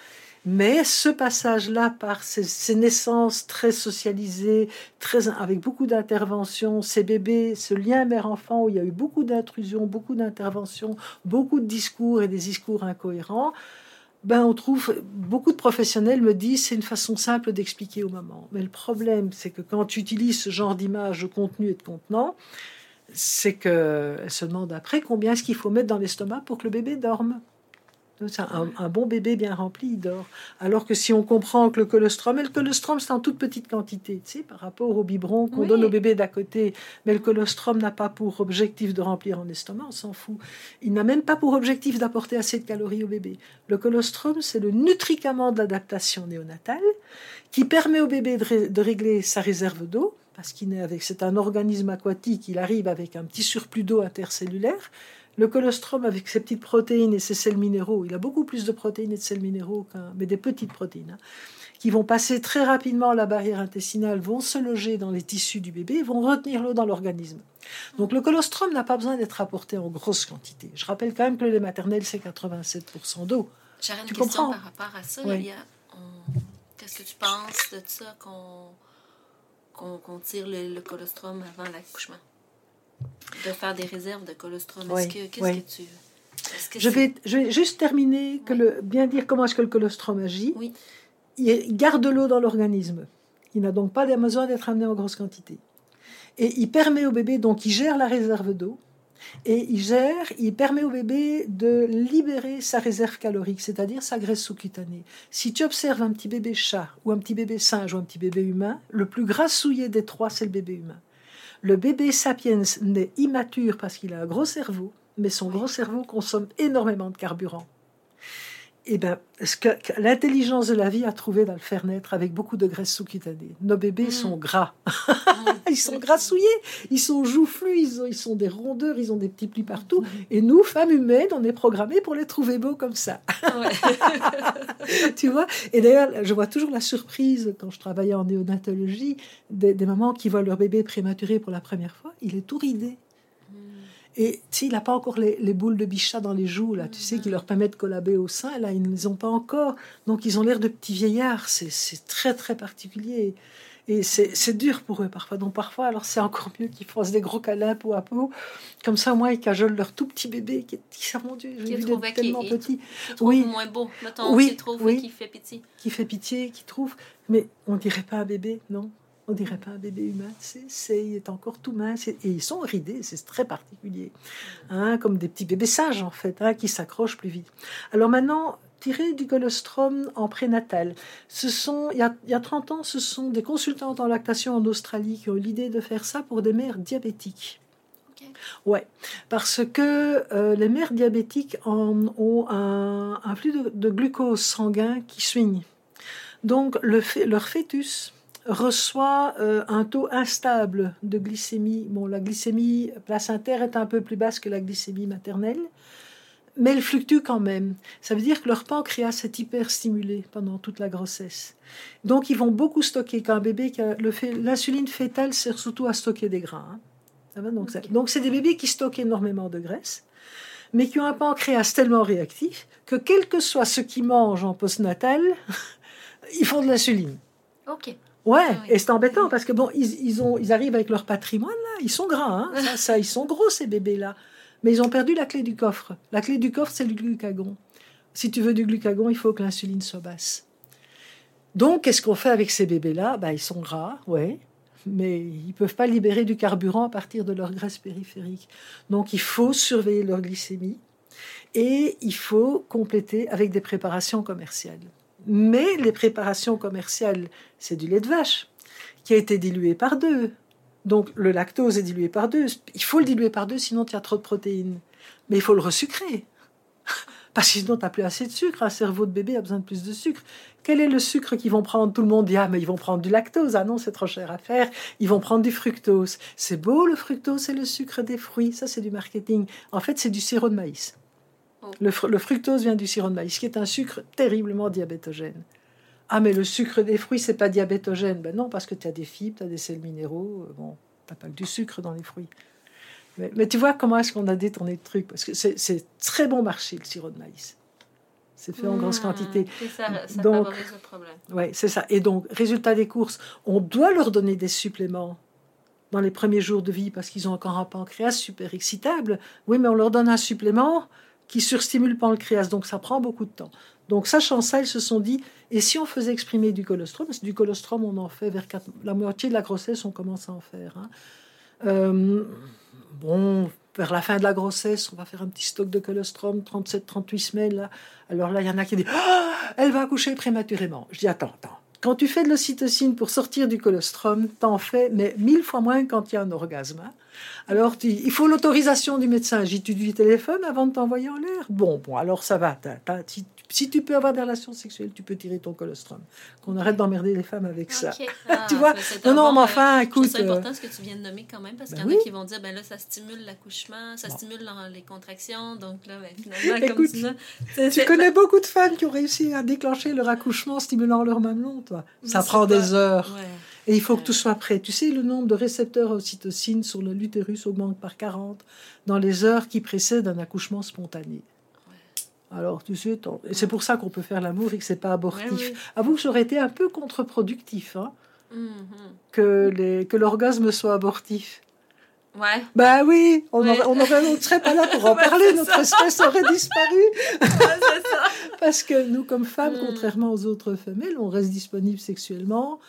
S3: Mais ce passage-là, par ces, naissances très socialisées, très, avec beaucoup d'interventions, ces bébés, ce lien mère-enfant où il y a eu beaucoup d'intrusions, beaucoup d'interventions, beaucoup de discours et des discours incohérents, ben on trouve beaucoup de professionnels me disent c'est une façon simple d'expliquer aux mamans. Mais le problème, c'est que quand tu utilises ce genre d'image de contenu et de contenant, c'est qu'elle se demande après combien est-ce qu'il faut mettre dans l'estomac pour que le bébé dorme. Un, un, bon bébé bien rempli, il dort. Alors que si on comprend que le colostrum, et le colostrum c'est en toute petite quantité, tu sais, par rapport au biberon qu'on donne au bébé d'à côté, mais le colostrum n'a pas pour objectif de remplir un estomac, on s'en fout. Il n'a même pas pour objectif d'apporter assez de calories au bébé. Le colostrum, c'est le nutricament d'adaptation néonatale qui permet au bébé de régler sa réserve d'eau, parce qu'il est avec, c'est un organisme aquatique, il arrive avec un petit surplus d'eau intercellulaire. Le colostrum, avec ses petites protéines et ses sels minéraux, il a beaucoup plus de protéines et de sels minéraux, mais des petites protéines, hein, qui vont passer très rapidement la barrière intestinale, vont se loger dans les tissus du bébé, vont retenir l'eau dans l'organisme. Donc le colostrum n'a pas besoin d'être apporté en grosse quantité. Je rappelle quand même que le lait maternel, c'est 87% d'eau.
S2: J'ai une tu question comprends? par rapport à ça. Qu'est-ce que tu penses de ça qu'on qu'on tire le, colostrum avant l'accouchement? De faire des réserves de colostrum. Qu'est-ce que tu...
S3: je, vais, je vais juste terminer, que le, bien dire comment est-ce que le colostrum agit.
S2: Oui.
S3: Il garde l'eau dans l'organisme. Il n'a donc pas besoin d'être amené en grosse quantité. Et il permet au bébé, donc il gère la réserve d'eau. Et il gère, il permet au bébé de libérer sa réserve calorique, c'est-à-dire sa graisse sous-cutanée. Si tu observes un petit bébé chat, ou un petit bébé singe, ou un petit bébé humain, le plus grassouillé des trois, c'est le bébé humain. Le bébé sapiens naît immature parce qu'il a un gros cerveau, mais son gros cerveau consomme énormément de carburant. Eh ben, ce que, l'intelligence de la vie a trouvé dans le faire naître avec beaucoup de graisse sous-cutanée. Nos bébés mm. sont gras. ils sont grassouillés, ils sont joufflus, ils, ils sont des rondeurs, ils ont des petits plis partout. Et nous, femmes humaines, on est programmés pour les trouver beaux comme ça. tu vois? Et d'ailleurs, je vois toujours la surprise quand je travaillais en néonatologie des, des mamans qui voient leur bébé prématuré pour la première fois. Il est tout ridé. Et s'il n'a pas encore les, boules de bichat dans les joues, là, tu sais, qui leur permettent de collaber au sein, là, ils ne les ont pas encore. Donc, ils ont l'air de petits vieillards. C'est très, très particulier. Et c'est dur pour eux parfois. Donc, parfois, alors c'est encore mieux qu'ils fassent des gros câlins peau à peau. Comme ça, moi, ils cajolent leur tout petit bébé qui est, qui, mon Dieu, j'ai vu tellement petit.
S2: oui. moins beau. oui, qui trouve oui. qui fait pitié.
S3: Qui fait pitié, qui trouve. Mais on dirait pas un bébé, non? On dirait pas un bébé humain, c'est, il est encore tout mince et ils sont ridés, c'est très particulier, hein, comme des petits bébés sages en fait, hein, qui s'accrochent plus vite. Alors maintenant, tirer du colostrum en prénatal. Ce sont, il y, a, il y a 30 ans, ce sont des consultantes en lactation en Australie qui ont eu l'idée de faire ça pour des mères diabétiques. Ouais, parce que euh, les mères diabétiques ont un, flux de, glucose sanguin qui swing. Donc le, leur fœtus reçoit euh, un taux instable de glycémie. Bon, la glycémie placentaire est un peu plus basse que la glycémie maternelle, mais elle fluctue quand même. Ça veut dire que leur pancréas est hyper stimulé pendant toute la grossesse. Donc, ils vont beaucoup stocker. Quand un bébé, l'insuline fétale sert surtout à stocker des gras. Hein. Ça va? Donc, donc, c'est des bébés qui stockent énormément de graisse, mais qui ont un pancréas tellement réactif que quel que soit ce qu'ils mangent en postnatal, ils font de l'insuline.
S2: Ok.
S3: Ouais, ah et c'est embêtant parce que bon, ils, ont, ils arrivent avec leur patrimoine là, ils sont gras, hein, ça, ça, ils sont gros ces bébés là, mais ils ont perdu la clé du coffre. La clé du coffre, c'est le glucagon. Si tu veux du glucagon, il faut que l'insuline soit basse. Donc, qu'est-ce qu'on fait avec ces bébés-là? Bah, Ils sont gras, ouais, mais ils peuvent pas libérer du carburant à partir de leur graisse périphérique. Donc, il faut surveiller leur glycémie et il faut compléter avec des préparations commerciales. Mais les préparations commerciales, c'est du lait de vache qui a été dilué par deux. Donc le lactose est dilué par deux. Il faut le diluer par deux, sinon tu as trop de protéines. Mais il faut le resucrer. Parce que sinon, tu n'as plus assez de sucre. Un cerveau de bébé a besoin de plus de sucre. Quel est le sucre qu'ils vont prendre? Tout le monde dit Ah, mais ils vont prendre du lactose. Ah non, c'est trop cher à faire. Ils vont prendre du fructose. C'est beau, le fructose, c'est le sucre des fruits. Ça, c'est du marketing. En fait, c'est du sirop de maïs. Le, fructose vient du sirop de maïs, qui est un sucre terriblement diabétogène. Ah, mais le sucre des fruits, c'est pas diabétogène. Ben non, parce que tu as des fibres, tu as des sels minéraux. Euh, bon, tu pas que du sucre dans les fruits. Mais, tu vois comment est-ce qu'on a détourné le truc? Parce que c'est très bon marché, le sirop de maïs. C'est fait en grosse mmh, quantité.
S2: Ça, ça donc, le problème.
S3: Oui, c'est ça. Et donc, résultat des courses, on doit leur donner des suppléments dans les premiers jours de vie parce qu'ils ont encore un pancréas super excitable. Oui, mais on leur donne un supplément qui surstimule le pancréas, donc ça prend beaucoup de temps. Donc, sachant ça, ils se sont dit, et si on faisait exprimer du colostrum, du colostrum, on en fait vers la moitié de la grossesse, on commence à en faire. Hein. Euh, bon, vers la fin de la grossesse, on va faire un petit stock de colostrum, 37-38 semaines. Alors là, il y en a qui disent, ah, elle va accoucher prématurément. Je dis, attends, attends. Quand tu fais de l'ocytocine pour sortir du colostrum, t'en fais, mais mille fois moins quand il y a un orgasme. Hein. Alors, il faut l'autorisation du médecin. J'étudie le téléphone avant de t'envoyer en l'air. Bon, bon, alors ça va. si, tu peux avoir des relations sexuelles, tu peux tirer ton colostrum. Qu'on arrête d'emmerder les femmes avec ça. Ah, tu vois? Non, non, mais enfin, écoute.
S2: C'est important euh, ce que tu viens de nommer quand même, parce ben qu'il y en a qui vont dire, ben là, ça stimule l'accouchement, ça stimule les contractions. Donc là, ben, finalement,
S3: écoute, comme ça. Tu connais beaucoup de femmes qui ont réussi à déclencher leur accouchement stimulant leur mamelon, toi. Ça prend des heures. Et il faut que tout soit prêt. Tu sais, le nombre de récepteurs ocytocine sur l'utérus augmente par 40 dans les heures qui précèdent un accouchement spontané. Alors, tu sais, c'est pour ça qu'on peut faire l'amour et que c'est pas abortif. Avoue que j'aurais été un peu contre-productif, hein, mm-hmm. que, que l'orgasme soit abortif.
S2: Ouais.
S3: Bah oui, on ne serait pas là pour en parler, notre espèce aurait disparu. ça. Parce que nous, comme femmes, mm. contrairement aux autres femelles, on reste disponible sexuellement,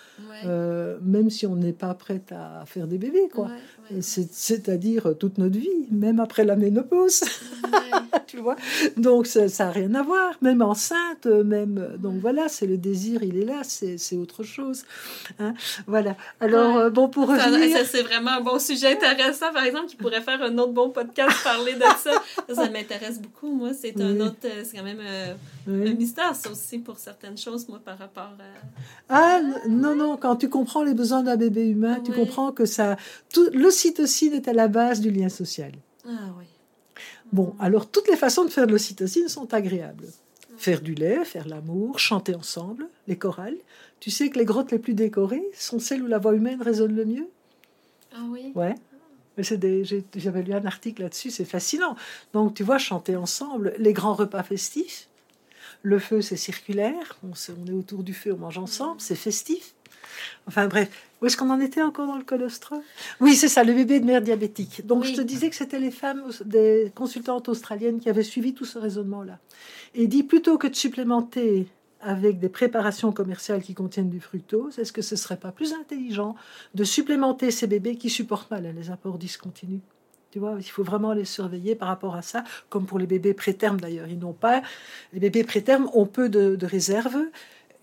S3: euh, même si on n'est pas prête à faire des bébés, quoi. C'est-à-dire toute notre vie, même après la ménopause. tu vois? Donc ça n'a rien à voir, même enceinte, même. Donc voilà, c'est le désir, il est là, c'est autre chose. Hein voilà. Alors, euh, bon, pour revenir.
S2: C'est vraiment un bon sujet intéressant par exemple, qui pourrait faire un autre bon podcast parler de ça. Ça, m'intéresse beaucoup, moi. C'est un autre. C'est quand même euh, un mystère, ça aussi, pour certaines choses, moi, par rapport à.
S3: Ah, non, non, quand tu comprends les besoins d'un bébé humain, tu comprends que ça. Tout, l'ocytocine est à la base du lien social.
S2: Ah, oui.
S3: Bon, alors toutes les façons de faire de l'ocytocine sont agréables. Faire du lait, faire l'amour, chanter ensemble, les chorales. Tu sais que les grottes les plus décorées sont celles où la voix humaine résonne le mieux?
S2: Ah oui
S3: Ouais. J'avais lu un article là-dessus, c'est fascinant. Donc, tu vois, chanter ensemble, les grands repas festifs. Le feu, c'est circulaire. On, on, est autour du feu, on mange ensemble, c'est festif. Enfin bref, où est-ce qu'on en était encore dans le colostrum? Oui, c'est ça, le bébé de mère diabétique. Donc je te disais que c'était les femmes, des consultantes australiennes qui avaient suivi tout ce raisonnement-là. Et dit plutôt que de supplémenter avec des préparations commerciales qui contiennent du fructose, est-ce que ce serait pas plus intelligent de supplémenter ces bébés qui supportent mal les apports discontinus? Tu vois, il faut vraiment les surveiller par rapport à ça, comme pour les bébés prétermes d'ailleurs. Ils n'ont pas, les bébés prétermes ont peu de, de réserves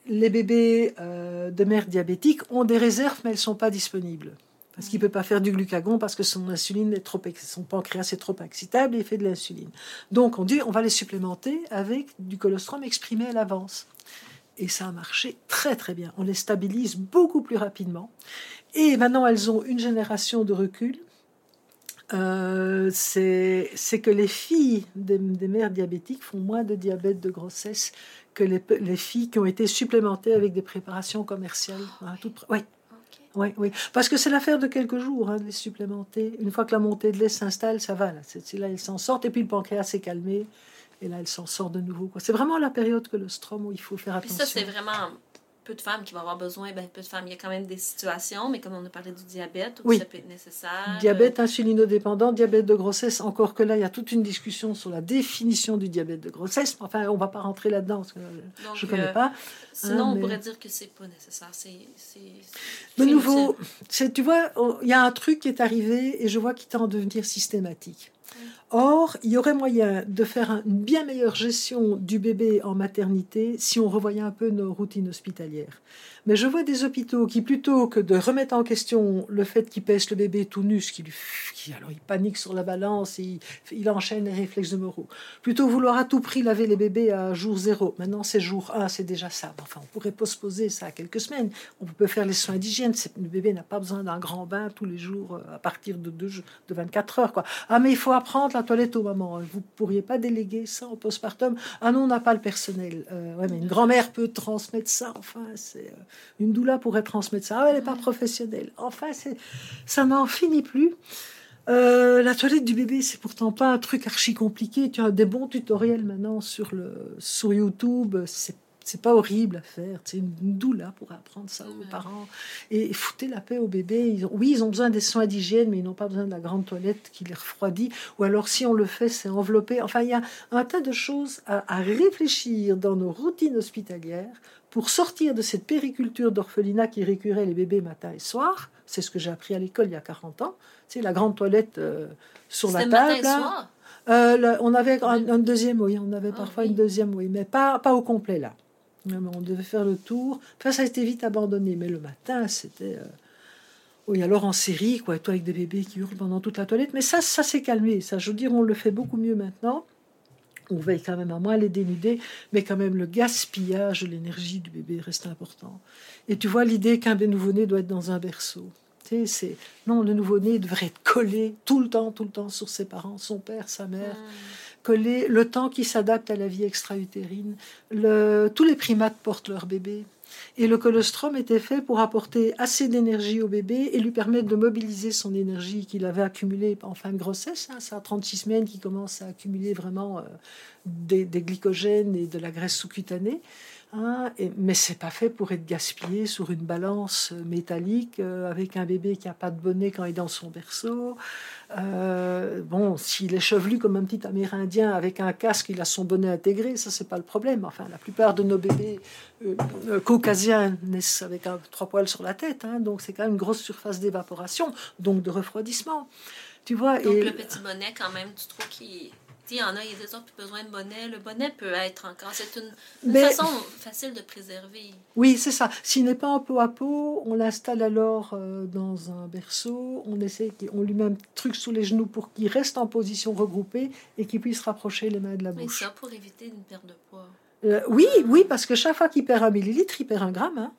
S3: les bébés euh, de mère diabétique ont des réserves, mais elles ne sont pas disponibles. Parce qu'il ne peut pas faire du glucagon parce que son insuline est trop, son pancréas est trop excitable et il fait de l'insuline. Donc on dit on va les supplémenter avec du colostrum exprimé à l'avance. Et ça a marché très très bien. On les stabilise beaucoup plus rapidement. Et maintenant elles ont une génération de recul. Euh, c'est que les filles des, des mères diabétiques font moins de diabète de grossesse que les, filles qui ont été supplémentées avec des préparations commerciales. Hein, oui. Oui, oui. Parce que c'est l'affaire de quelques jours, hein, de les supplémenter. Une fois que la montée de lait s'installe, ça va. Là, c'est, là elles s'en sortent. Et puis le pancréas s'est calmé. Et là, elles s'en sortent de nouveau. C'est vraiment la période que le strom où il faut faire attention.
S2: ça, c'est vraiment peu de femmes qui vont avoir besoin, ben, peu de femmes, il y a quand même des situations, mais comme on a parlé du diabète, où ça peut être nécessaire.
S3: Diabète insulinodépendant, diabète de grossesse, encore que là, il y a toute une discussion sur la définition du diabète de grossesse. Enfin, on ne va pas rentrer là-dedans, parce que je ne connais euh, pas.
S2: Sinon, hein, on pourrait dire que c'est pas nécessaire. C'est,
S3: de nouveau, tu vois, il y a un truc qui est arrivé et je vois qu'il tend à devenir systématique. Or, il y aurait moyen de faire une bien meilleure gestion du bébé en maternité si on revoyait un peu nos routines hospitalières. Mais je vois des hôpitaux qui, plutôt que de remettre en question le fait qu'ils pèsent le bébé tout nu, qui, qui alors il panique sur la balance, il, il enchaîne les réflexes de moraux, plutôt vouloir à tout prix laver les bébés à jour zéro. Maintenant, c'est jour 1, c'est déjà ça. Enfin, on pourrait postposer ça à quelques semaines. On peut faire les soins d'hygiène. Le bébé n'a pas besoin d'un grand bain tous les jours euh, à partir de, deux, de 24 heures. Ah, mais il faut apprendre la toilette au maman. Vous pourriez pas déléguer ça au postpartum. Ah non, on n'a pas le personnel. Euh, ouais, mais une grand-mère peut transmettre ça. Enfin, c'est. Euh, une doula pourrait transmettre ça. Ah, elle n'est pas professionnelle. Enfin, ça n'en finit plus. Euh, la toilette du bébé, c'est pourtant pas un truc archi compliqué. Tu as des bons tutoriels maintenant sur, le, sur YouTube. C'est c'est pas horrible à faire. C'est une doula pour apprendre ça aux parents. Et foutez la paix au bébé. Ils oui, ils ont besoin des soins d'hygiène, mais ils n'ont pas besoin de la grande toilette qui les refroidit. Ou alors, si on le fait, c'est enveloppé. Enfin, il y a un tas de choses à, à réfléchir dans nos routines hospitalières pour sortir de cette périculture d'orphelinat qui récurait les bébés matin et soir. C'est ce que j'ai appris à l'école il y a 40 ans. C'est la grande toilette euh, sur la table. Euh, on avait un, deuxième, oui, on avait ah parfois une deuxième, oui, mais pas, pas au complet là. On devait faire le tour. Enfin, ça a été vite abandonné, mais le matin, c'était. Euh, oui, alors en série, quoi, toi avec des bébés qui hurlent pendant toute la toilette. Mais ça, ça s'est calmé. Ça, je veux dire, on le fait beaucoup mieux maintenant on veille quand même à moins les dénuder, mais quand même le gaspillage de l'énergie du bébé reste important. Et tu vois l'idée qu'un nouveau-né doit être dans un berceau. Tu sais, c'est non, le nouveau-né devrait être collé tout le temps, tout le temps sur ses parents, son père, sa mère. Collé le temps qui s'adapte à la vie extra-utérine. Tous les primates portent leur bébé. Et le colostrum était fait pour apporter assez d'énergie au bébé et lui permettre de mobiliser son énergie qu'il avait accumulée en fin de grossesse. Hein, ça a 36 semaines qui commence à accumuler vraiment euh, des, glycogènes et de la graisse sous-cutanée. Hein, et, mais c'est pas fait pour être gaspillé sur une balance métallique euh, avec un bébé qui a pas de bonnet quand il est dans son berceau. Euh, bon, s'il est chevelu comme un petit Amérindien avec un casque, il a son bonnet intégré, ça c'est pas le problème. Enfin, la plupart de nos bébés euh, caucasiens naissent avec un, trois poils sur la tête, hein, donc c'est quand même une grosse surface d'évaporation, donc de refroidissement. Tu vois.
S2: Donc le petit bonnet, quand même, tu trouves qu'il Il y en a, il y a des autres qui ont besoin de bonnet. Le bonnet peut être encore. C'est une, façon facile de préserver.
S3: Oui, c'est ça. S'il n'est pas en peau à peau, on l'installe alors euh, dans un berceau. On essaie, on lui met un truc sous les genoux pour qu'il reste en position regroupée et qu'il puisse rapprocher les mains de la bouche.
S2: Mais ça pour éviter une perte de poids.
S3: Euh, oui, oui, parce que chaque fois qu'il perd un millilitre, il perd un gramme. Hein.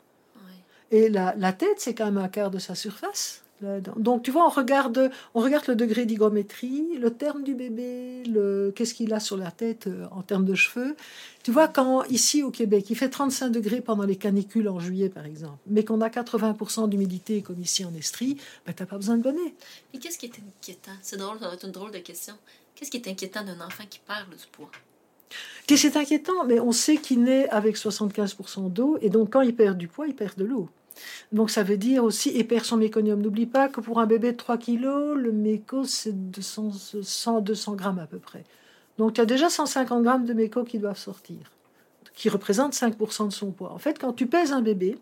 S3: Et la, la tête, c'est quand même un quart de sa surface. Donc, tu vois, on regarde, on regarde le degré d'hygrométrie, le terme du bébé, le, qu'est-ce qu'il a sur la tête euh, en termes de cheveux. Tu vois, quand ici au Québec, il fait 35 degrés pendant les canicules en juillet, par exemple, mais qu'on a 80% d'humidité comme ici en Estrie, ben, tu n'as pas besoin de bonnet.
S2: Et qu'est-ce qui est inquiétant? C'est drôle, ça va être une drôle de question. Qu'est-ce qui est inquiétant d'un enfant qui perd du poids?
S3: C'est inquiétant, mais on sait qu'il naît avec 75% d'eau, et donc quand il perd du poids, il perd de l'eau. Donc ça veut dire aussi, et perd son méconium. N'oublie pas que pour un bébé de 3 kg, le méco, c'est 100-200 grammes à peu près. Donc tu as déjà 150 grammes de méco qui doivent sortir, qui représentent 5% de son poids. En fait, quand tu pèses un bébé,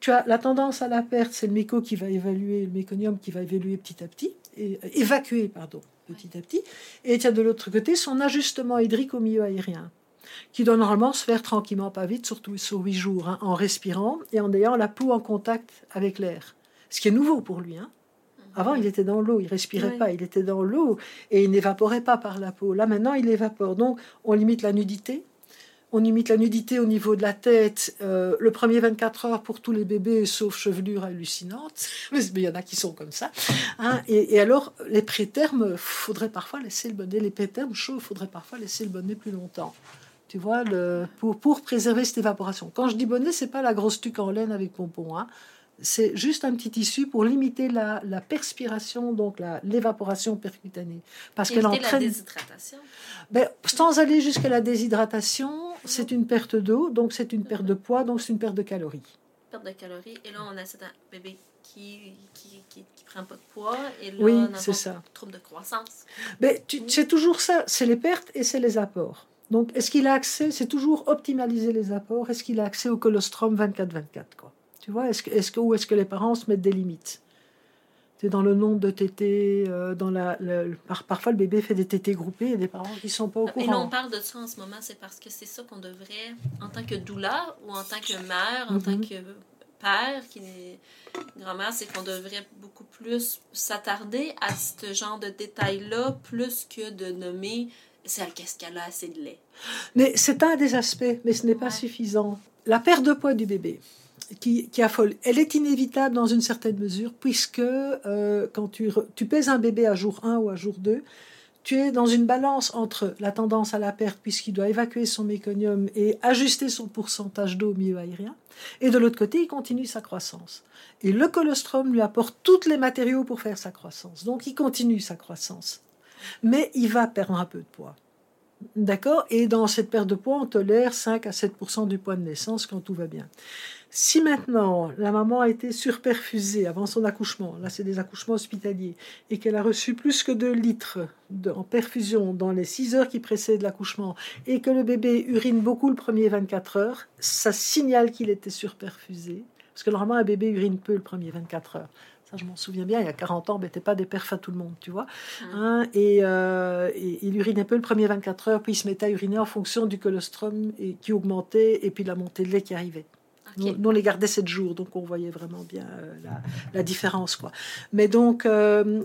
S3: tu as la tendance à la perte, c'est le méco qui va évaluer, le méconium qui va évaluer petit à petit, et, évacuer, pardon, petit à petit. Et tu as de l'autre côté son ajustement hydrique au milieu aérien qui doit normalement se faire tranquillement, pas vite, surtout sur huit jours, hein, en respirant et en ayant la peau en contact avec l'air. Ce qui est nouveau pour lui. Hein. Avant, il était dans l'eau, il respirait pas, il était dans l'eau et il n'évaporait pas par la peau. Là, maintenant, il évapore. Donc, on limite la nudité. On limite la nudité au niveau de la tête. Euh, le premier 24 heures pour tous les bébés, sauf chevelure hallucinante. Mais il y en a qui sont comme ça. Hein. Et, alors, les prétermes, faudrait parfois laisser le bonnet. Les prétermes chauds, faudrait parfois laisser le bonnet plus longtemps. Tu vois, le, pour, pour préserver cette évaporation. Quand je dis bonnet, c'est pas la grosse tuque en laine avec pompon. Hein. C'est juste un petit tissu pour limiter la, la perspiration, donc l'évaporation percutanée.
S2: Parce qu'elle entraîne. la déshydratation.
S3: Ben, sans aller jusqu'à la déshydratation, c'est une perte d'eau, donc c'est une perte de poids, donc c'est une perte de calories.
S2: Perte de calories. Et là, on a un bébé qui, qui, qui, prend pas de poids. Et là,
S3: oui, c'est ça.
S2: Trouble de croissance.
S3: Ben, c'est toujours ça. C'est les pertes et c'est les apports. Donc, est-ce qu'il a accès C'est toujours optimaliser les apports. Est-ce qu'il a accès au colostrum 24-24 quoi? Tu vois Est-ce que, est que, Ou est-ce que les parents se mettent des limites? C'est dans le nombre de tétés. Euh, dans la, parfois, le bébé fait des tétés groupés et des parents qui ne sont pas au courant.
S2: Et on parle de ça en ce moment, c'est parce que c'est ça qu'on devrait, en tant que doula ou en tant que mère, en tant mhm. que père, qui est grand-mère, c'est qu'on devrait beaucoup plus s'attarder à ce genre de détails-là, plus que de nommer de lait.
S3: Mais c'est un des aspects, mais ce n'est pas suffisant. La perte de poids du bébé, qui, qui, affole, elle est inévitable dans une certaine mesure, puisque euh, quand tu, tu pèses un bébé à jour 1 ou à jour 2, tu es dans une balance entre la tendance à la perte, puisqu'il doit évacuer son méconium et ajuster son pourcentage d'eau au milieu aérien, et de l'autre côté, il continue sa croissance. Et le colostrum lui apporte tous les matériaux pour faire sa croissance. Donc il continue sa croissance mais il va perdre un peu de poids. D'accord? Et dans cette perte de poids, on tolère 5 à 7 du poids de naissance quand tout va bien. Si maintenant la maman a été surperfusée avant son accouchement, là c'est des accouchements hospitaliers, et qu'elle a reçu plus que 2 litres en perfusion dans les 6 heures qui précèdent l'accouchement, et que le bébé urine beaucoup le premier 24 heures, ça signale qu'il était surperfusé. Parce que normalement un bébé urine peu le premier 24 heures je m'en souviens bien, il y a 40 ans, n'était pas des perfs à tout le monde, tu vois. Hein, euh, et, il urinait peu le premier 24 heures, puis il se mettait à uriner en fonction du colostrum et, qui augmentait, et puis la montée de lait qui arrivait. Nous, on les gardait 7 jours, donc on voyait vraiment bien euh, la, différence. quoi. Mais donc, euh,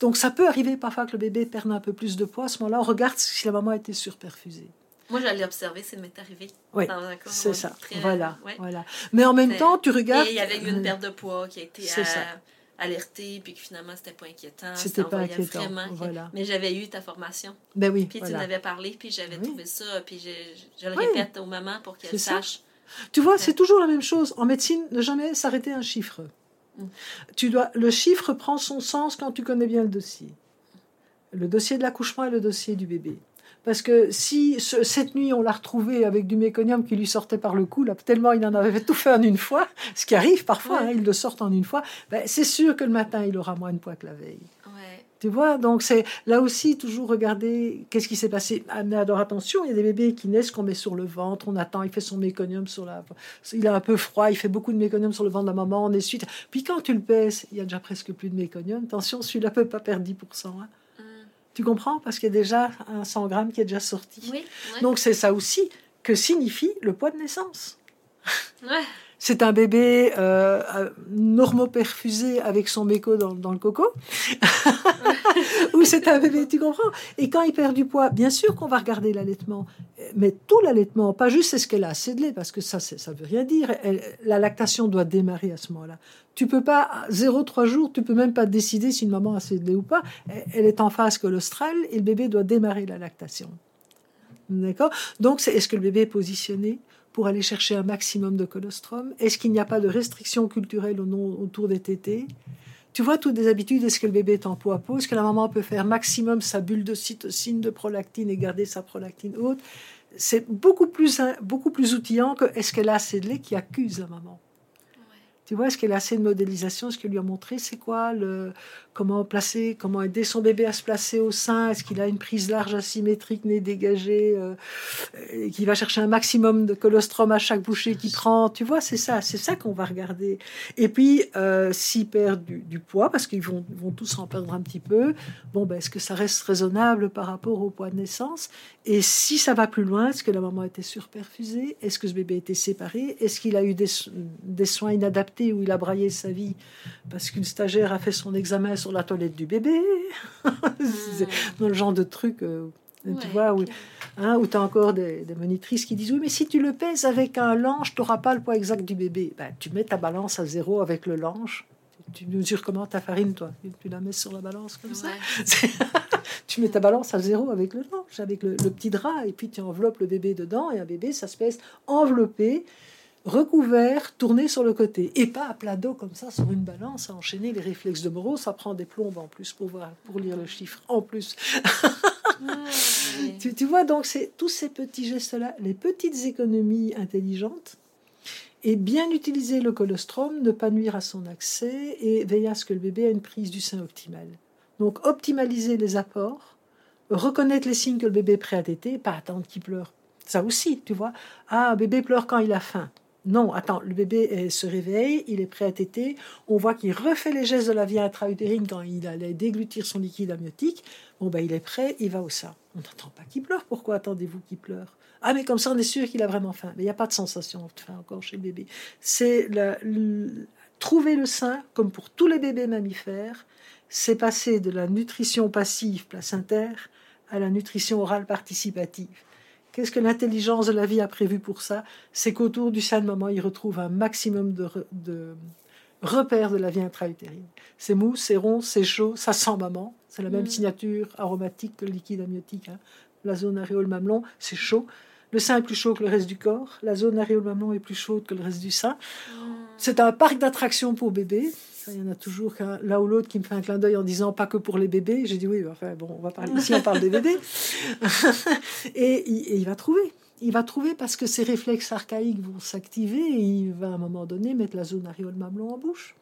S3: donc, ça peut arriver parfois que le bébé perde un peu plus de poids. À ce moment-là, on regarde si la maman a été surperfusée.
S2: Moi, j'allais observer, ça m'est arrivé.
S3: Oui, c'est ça. voilà, voilà. Mais en même temps, tu regardes...
S2: Et il y avait une perte de poids qui a été alerté, puis que finalement, c'était pas inquiétant.
S3: C'était pas inquiétant. Voilà.
S2: Mais j'avais eu ta formation.
S3: Ben oui.
S2: Puis tu en avais parlé, puis j'avais trouvé ça, puis je, je le répète aux mamans pour qu'elles sachent.
S3: Tu vois, c'est toujours la même chose. En médecine, ne jamais s'arrêter un chiffre. Mm. Tu dois, le chiffre prend son sens quand tu connais bien le dossier. Le dossier de l'accouchement et le dossier du bébé. Parce que si cette nuit on l'a retrouvé avec du méconium qui lui sortait par le cou, là, tellement il en avait tout fait en une fois, ce qui arrive parfois, hein, il le sort en une fois, ben, c'est sûr que le matin il aura moins de poids que la veille. Tu vois, donc c'est là aussi toujours regarder qu'est-ce qui s'est passé. Ah, mais alors attention, il y a des bébés qui naissent qu'on met sur le ventre, on attend, il fait son méconium sur la. Il a un peu froid, il fait beaucoup de méconium sur le ventre de la maman, on est suite. Puis quand tu le pèses, il y a déjà presque plus de méconium. Attention, celui-là peut pas perdre 10%. Hein. Tu comprends? Parce qu'il y a déjà un 100 grammes qui est déjà sorti. Donc c'est ça aussi que signifie le poids de naissance. Ouais c'est un bébé euh, euh, normoperfusé avec son béco dans, le coco, ou c'est un bébé, tu comprends? Et quand il perd du poids, bien sûr qu'on va regarder l'allaitement, mais tout l'allaitement, pas juste est-ce qu'elle a assez de lait, parce que ça, ça veut rien dire. la lactation doit démarrer à ce moment-là. Tu peux pas, 0-3 jours, tu peux même pas décider si une maman a assez de lait ou pas. Elle est en phase colostrale et le bébé doit démarrer la lactation. D'accord? Donc, c'est, est-ce que le bébé est positionné? Pour aller chercher un maximum de colostrum. Est-ce qu'il n'y a pas de restrictions culturelles autour des tétés? Tu vois toutes des habitudes. Est-ce que le bébé est en poids à Est-ce que la maman peut faire maximum sa bulle de cytocine, de prolactine et garder sa prolactine haute? C'est beaucoup plus, beaucoup plus outillant que est-ce qu'elle a assez de lait qui accuse la maman? Tu vois, est-ce qu'elle a assez de modélisation? Est-ce qu'elle lui a montré c'est quoi le comment placer, comment aider son bébé à se placer au sein? Est-ce qu'il a une prise large asymétrique, nez dégagé, euh, qui va chercher un maximum de colostrum à chaque bouchée qu'il prend? Tu vois, c'est ça, c'est ça qu'on va regarder. Et puis, euh, s'il perd du, poids, parce qu'ils vont, vont tous en perdre un petit peu, bon, ben, est-ce que ça reste raisonnable par rapport au poids de naissance? Et si ça va plus loin, est-ce que la maman a été surperfusée? Est-ce que ce bébé a été séparé? Est-ce qu'il a eu des, des soins inadaptés où il a braillé sa vie parce qu'une stagiaire a fait son examen sur la toilette du bébé. dans le genre de truc, euh, tu vois, où, hein, où tu as encore des, monitrices qui disent Oui, mais si tu le pèses avec un lange, tu n'auras pas le poids exact du bébé. Ben, tu mets ta balance à zéro avec le lange. Tu mesures comment ta farine, toi? Tu la mets sur la balance comme ça? Tu mets ta balance à zéro avec le lange, avec le, le, petit drap, et puis tu enveloppes le bébé dedans, et un bébé, ça se pèse enveloppé recouvert, tourné sur le côté, et pas à plat dos comme ça sur une balance, à enchaîner les réflexes de Moreau, ça prend des plombes en plus pour voir, pour lire le chiffre en plus. tu, vois, donc c'est tous ces petits gestes-là, les petites économies intelligentes, et bien utiliser le colostrum, ne pas nuire à son accès, et veiller à ce que le bébé ait une prise du sein optimale. Donc optimaliser les apports, reconnaître les signes que le bébé est prêt à téter, pas attendre qu'il pleure. Ça aussi, tu vois. Ah, un bébé pleure quand il a faim. Non, attends, le bébé se réveille, il est prêt à téter. On voit qu'il refait les gestes de la vie intra-utérine quand il allait déglutir son liquide amniotique. Bon, ben, il est prêt, il va au sein. On n'entend pas qu'il pleure. Pourquoi attendez-vous qu'il pleure? Ah, mais comme ça, on est sûr qu'il a vraiment faim. Mais il n'y a pas de sensation de faim encore chez le bébé. C'est trouver le sein, comme pour tous les bébés mammifères, c'est passer de la nutrition passive placentaire à la nutrition orale participative. Qu'est-ce que l'intelligence de la vie a prévu pour ça? C'est qu'autour du sein de maman, il retrouve un maximum de, repères de la vie intra-utérine. C'est mou, c'est rond, c'est chaud, ça sent maman. C'est la même mm. signature aromatique que le liquide amniotique. Hein. La zone aréole mamelon, c'est chaud. Le sein est plus chaud que le reste du corps. La zone aréole mamelon est plus chaude que le reste du sein. Mm. C'est un parc d'attractions pour bébés. Il y en a toujours l'un ou l'autre qui me fait un clin d'œil en disant pas que pour les bébés. J'ai dit oui, enfin bon, on va parler ici, on parle des bébés. et, il va trouver. Il va trouver parce que ses réflexes archaïques vont s'activer et il va à un moment donné mettre la zone aréole mamelon en bouche.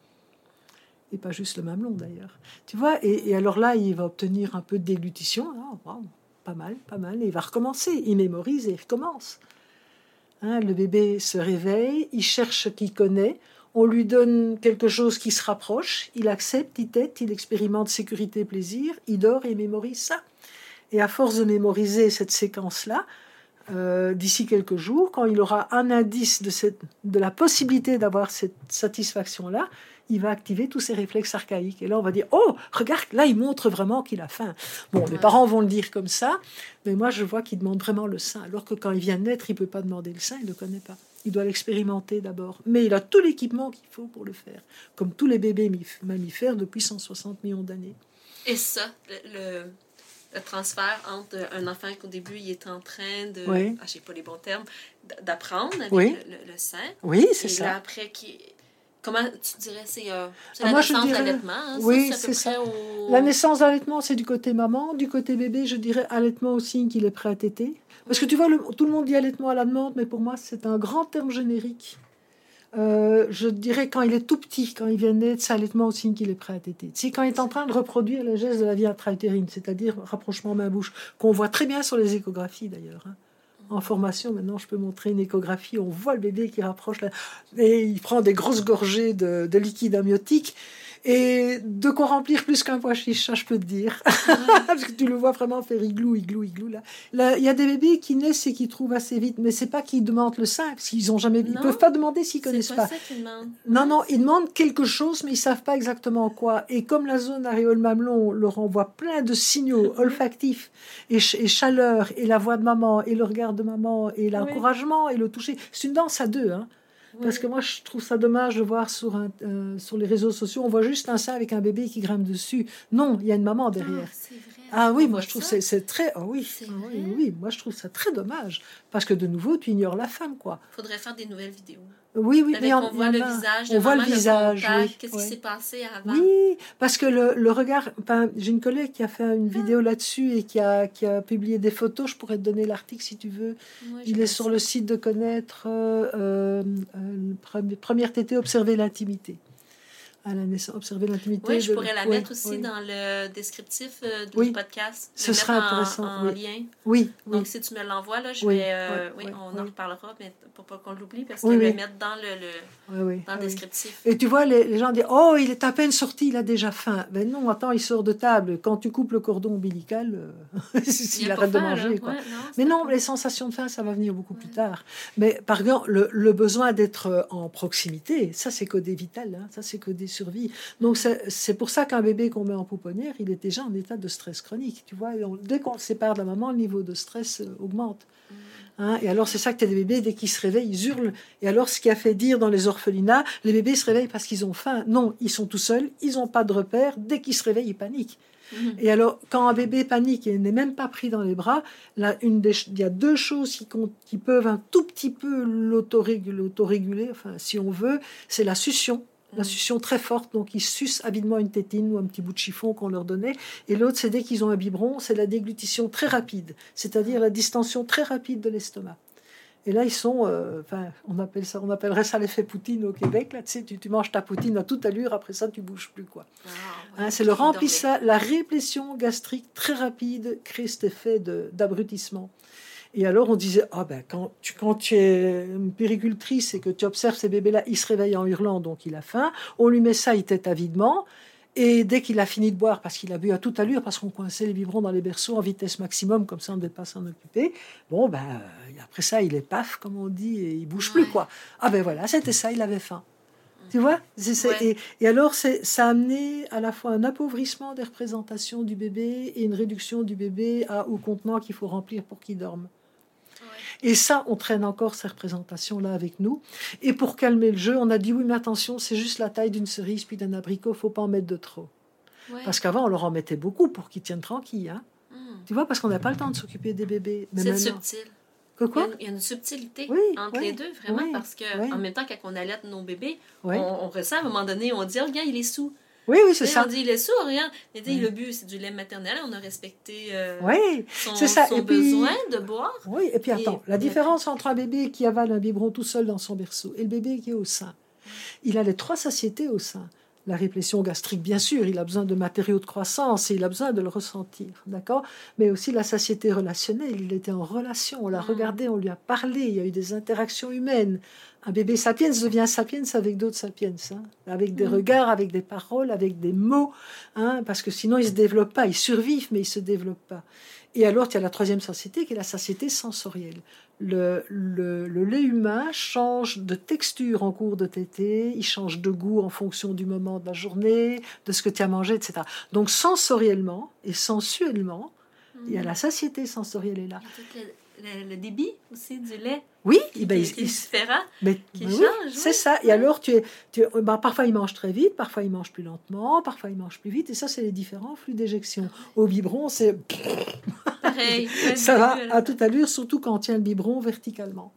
S3: Et pas juste le mamelon d'ailleurs. Tu vois, et, alors là, il va obtenir un peu de déglutition. Ah, pas mal, pas mal. Et il va recommencer. Il mémorise et il recommence. Hein, le bébé se réveille, il cherche ce qu'il connaît on lui donne quelque chose qui se rapproche, il accepte, il tête, il expérimente sécurité, plaisir, il dort et mémorise ça. Et à force de mémoriser cette séquence-là, euh, d'ici quelques jours, quand il aura un indice de, cette, de la possibilité d'avoir cette satisfaction-là, il va activer tous ses réflexes archaïques. Et là, on va dire, oh, regarde, là, il montre vraiment qu'il a faim. Bon, les parents vont le dire comme ça, mais moi, je vois qu'il demande vraiment le sein, alors que quand il vient de naître, il ne peut pas demander le sein, il ne le connaît pas. Il doit l'expérimenter d'abord. Mais il a tout l'équipement qu'il faut pour le faire, comme tous les bébés mammifères depuis 160 millions d'années.
S2: Et ça, le, transfert entre un enfant qu'au début il est en train de,
S3: oui.
S2: ah, je sais pas les bons termes, d'apprendre avec le, sein.
S3: Oui, c'est ça.
S2: Et après, qui, comment tu dirais, c'est euh, ah, la naissance d'allaitement? Hein,
S3: oui, c'est ça. La naissance d'allaitement, c'est du côté maman. Du côté bébé, je dirais allaitement au signe qu'il est prêt à téter. Parce que tu vois, tout le monde dit allaitement à la demande, mais pour moi, c'est un grand terme générique. Euh, je dirais quand il est tout petit, quand il vient naître, c'est allaitement au signe qu'il est prêt à téter. C'est quand il est en train de reproduire les gestes de la vie intra-utérine, c'est-à-dire rapprochement main-bouche, qu'on voit très bien sur les échographies d'ailleurs. Hein. En formation, maintenant, je peux montrer une échographie. On voit le bébé qui rapproche, et il prend des grosses gorgées de, de liquide amniotique. Et de quoi remplir plus qu'un pois chiche, ça je peux te dire. Parce que tu le vois vraiment faire igloo, igloo, igloo. Là, il y a des bébés qui naissent et qui trouvent assez vite, mais c'est pas qu'ils demandent le sein, parce qu'ils ont jamais, ils peuvent pas demander s'ils connaissent pas. Ça non, non, ils demandent quelque chose, mais ils savent pas exactement quoi. Et comme la zone aréole mamelon leur envoie plein de signaux olfactifs et, chaleur et la voix de maman et le regard de maman et l'encouragement et le toucher, c'est une danse à deux, hein. Parce que moi, je trouve ça dommage de voir sur, un, euh, sur les réseaux sociaux, on voit juste un sein avec un bébé qui grimpe dessus. Non, il y a une maman derrière. Ah, ah oui, moi je trouve c'est c'est très oh oui, ah oui, oui, moi je trouve ça très dommage parce que de nouveau tu ignores la femme quoi.
S2: Faudrait faire des nouvelles vidéos.
S3: Oui, oui,
S2: mais on, voit le visage.
S3: On voit le visage.
S2: Qu'est-ce qui s'est passé avant
S3: Oui, parce que le, le regard. j'ai une collègue qui a fait une vidéo là-dessus et qui a, qui a publié des photos. Je pourrais te donner l'article si tu veux. Il est sur le site de connaître euh, euh, première TT observer l'intimité à la naissance, observer l'intimité.
S2: Oui, je pourrais la mettre aussi dans le descriptif euh, du podcast. Ce sera intéressant. En, lien.
S3: Oui.
S2: Donc, si tu me l'envoies, là, je vais. Euh, oui, on en reparlera, mais pour pas qu'on l'oublie, parce que je vais le mettre dans le, le dans le descriptif.
S3: Et tu vois, les, les, gens disent Oh, il est à peine sorti, il a déjà faim. Ben non, attends, il sort de table. Quand tu coupes le cordon ombilical, euh, s'il arrête de manger. quoi. mais non, les sensations de faim, ça va venir beaucoup plus tard. Mais par exemple, le, le besoin d'être en proximité, ça, c'est codé vital. Hein, ça, c'est codé survie. Donc c'est pour ça qu'un bébé qu'on met en pouponnière, il est déjà en état de stress chronique. Tu vois, dès qu'on le sépare de la maman, le niveau de stress euh, augmente. Mm. Hein, et alors c'est ça que tu as des bébés, dès qu'ils se réveillent, ils hurlent. Et alors ce qui a fait dire dans les orphelinats, les bébés se réveillent parce qu'ils ont faim. Non, ils sont tout seuls, ils n'ont pas de repère. Dès qu'ils se réveillent, ils paniquent. Mm. Et alors, quand un bébé panique et n'est même pas pris dans les bras, là, une il y a deux choses qui, qui peuvent un tout petit peu l'autoréguler, enfin, si on veut, c'est la succion la succion très forte, donc ils sucent avidement une tétine ou un petit bout de chiffon qu'on leur donnait. Et l'autre, c'est dès qu'ils ont un biberon, c'est la déglutition très rapide, c'est-à-dire la distension très rapide de l'estomac. Et là, ils sont, euh, enfin, on appelle ça, on appellerait ça l'effet Poutine au Québec. Là, tu sais, tu, manges ta poutine à toute allure, après ça, tu bouges plus, quoi. Hein, c'est le remplissage, la réplétion gastrique très rapide crée cet effet d'abrutissement. Et alors on disait, ah ben quand tu, quand tu es une péricultrice et que tu observes ces bébés-là, ils se réveillent en hurlant, donc il a faim. On lui met ça, il tête avidement. Et dès qu'il a fini de boire, parce qu'il a bu à toute allure, parce qu'on coinçait les biberons dans les berceaux en vitesse maximum, comme ça on ne devait pas s'en occuper, bon, ben, euh, après ça, il est paf, comme on dit, et il bouge plus, quoi. Ah ben voilà, c'était ça, il avait faim. Tu vois? Et, et, alors, ça a amené à la fois un appauvrissement des représentations du bébé et une réduction du bébé à, au contenant qu'il faut remplir pour qu'il dorme. Et ça, on traîne encore ces représentations-là avec nous. Et pour calmer le jeu, on a dit oui, mais attention, c'est juste la taille d'une cerise puis d'un abricot, faut pas en mettre de trop. Parce qu'avant, on leur en mettait beaucoup pour qu'ils tiennent tranquilles. Hein. Hmm. Tu vois, parce qu'on n'a pas le temps de s'occuper des bébés.
S2: C'est subtil. Que quoi? Il y, a, une subtilité entre les deux, vraiment, parce que en même temps, quand on allait nos bébés, on, on, ressent à un moment donné, on dit, oh, regarde, il est sous.
S3: Oui, oui, c'est ça.
S2: On dit il est sourd, rien. Mais le but, c'est du lait maternel. On a respecté euh,
S3: son, ça.
S2: son besoin de boire.
S3: Oui, et puis attends, la différence entre un bébé qui avale un biberon tout seul dans son berceau et le bébé qui est au sein, il a les trois satiétés au sein. La réplétion gastrique, bien sûr, il a besoin de matériaux de croissance et il a besoin de le ressentir, d'accord? Mais aussi la satiété relationnelle, il était en relation, on l'a mm. regardé, on lui a parlé, il y a eu des interactions humaines. Un bébé sapiens devient sapiens avec d'autres sapiens, hein, avec des mm. regards, avec des paroles, avec des mots, hein, parce que sinon ils se développent pas, ils survivent mais ils se développent pas. Et alors il y a la troisième satiété qui est la satiété sensorielle. Le, le, le, lait humain change de texture en cours de tétée, il change de goût en fonction du moment de la journée, de ce que tu as mangé, etc. Donc sensoriellement et sensuellement, il y a mm. la satiété sensorielle est là
S2: le, débit aussi du lait.
S3: Oui,
S2: qui, ben, qui, est différent,
S3: mais, qui change. C'est ça. Et alors, tu es, tu ben, parfois, il mange très vite, parfois, il mange plus lentement, parfois, il mange plus vite. Et ça, c'est les différents flux d'éjection. Au biberon, c'est...
S2: Pareil.
S3: ça va à toute allure, surtout quand on tient le biberon verticalement.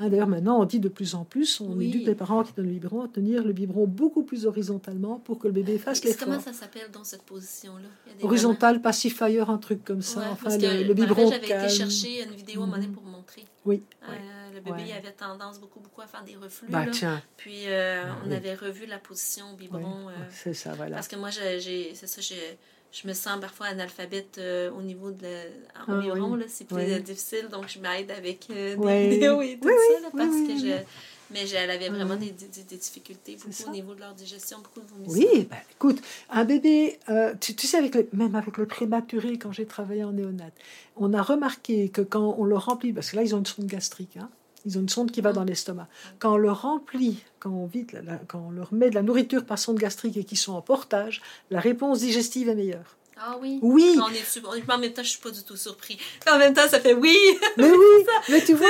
S3: Hein, d'ailleurs, maintenant, on dit de plus en plus, on éduque les parents qui donnent le biberon à tenir le biberon beaucoup plus horizontalement pour que le bébé fasse l'effort.
S2: Comment ça s'appelle dans cette position-là
S3: Horizontal, pacifier, un truc comme ça. enfin, le, le, biberon
S2: J'avais été chercher une vidéo à un moment pour montrer.
S3: Oui.
S2: Euh, le bébé avait tendance beaucoup, beaucoup à faire des reflux.
S3: Bah, tiens.
S2: Puis euh, on avait revu la position au biberon. Euh,
S3: c'est ça, voilà.
S2: Parce que moi, j'ai, c'est ça, j'ai je me sens parfois analphabète euh, au niveau de la, environ, ah, c'est plus difficile, donc je m'aide avec euh, des vidéos et tout ça, parce que je Mais elle avait vraiment des, des, difficultés, beaucoup au niveau de leur digestion, beaucoup de vomissements.
S3: Oui, ben, écoute, un bébé, euh, tu, sais, avec même avec le prématuré, quand j'ai travaillé en néonat, on a remarqué que quand on le remplit, parce que là, ils ont une sonde gastrique, hein, ils ont une sonde qui va dans l'estomac. Quand on le remplit, quand on, vide, quand on leur met de la nourriture par sonde gastrique et qu'ils sont en portage, la réponse digestive est meilleure.
S2: Ah oui.
S3: Oui.
S2: On est, en même temps, je suis pas du tout surpris. En même temps, ça fait oui.
S3: Mais oui. Mais tu vois,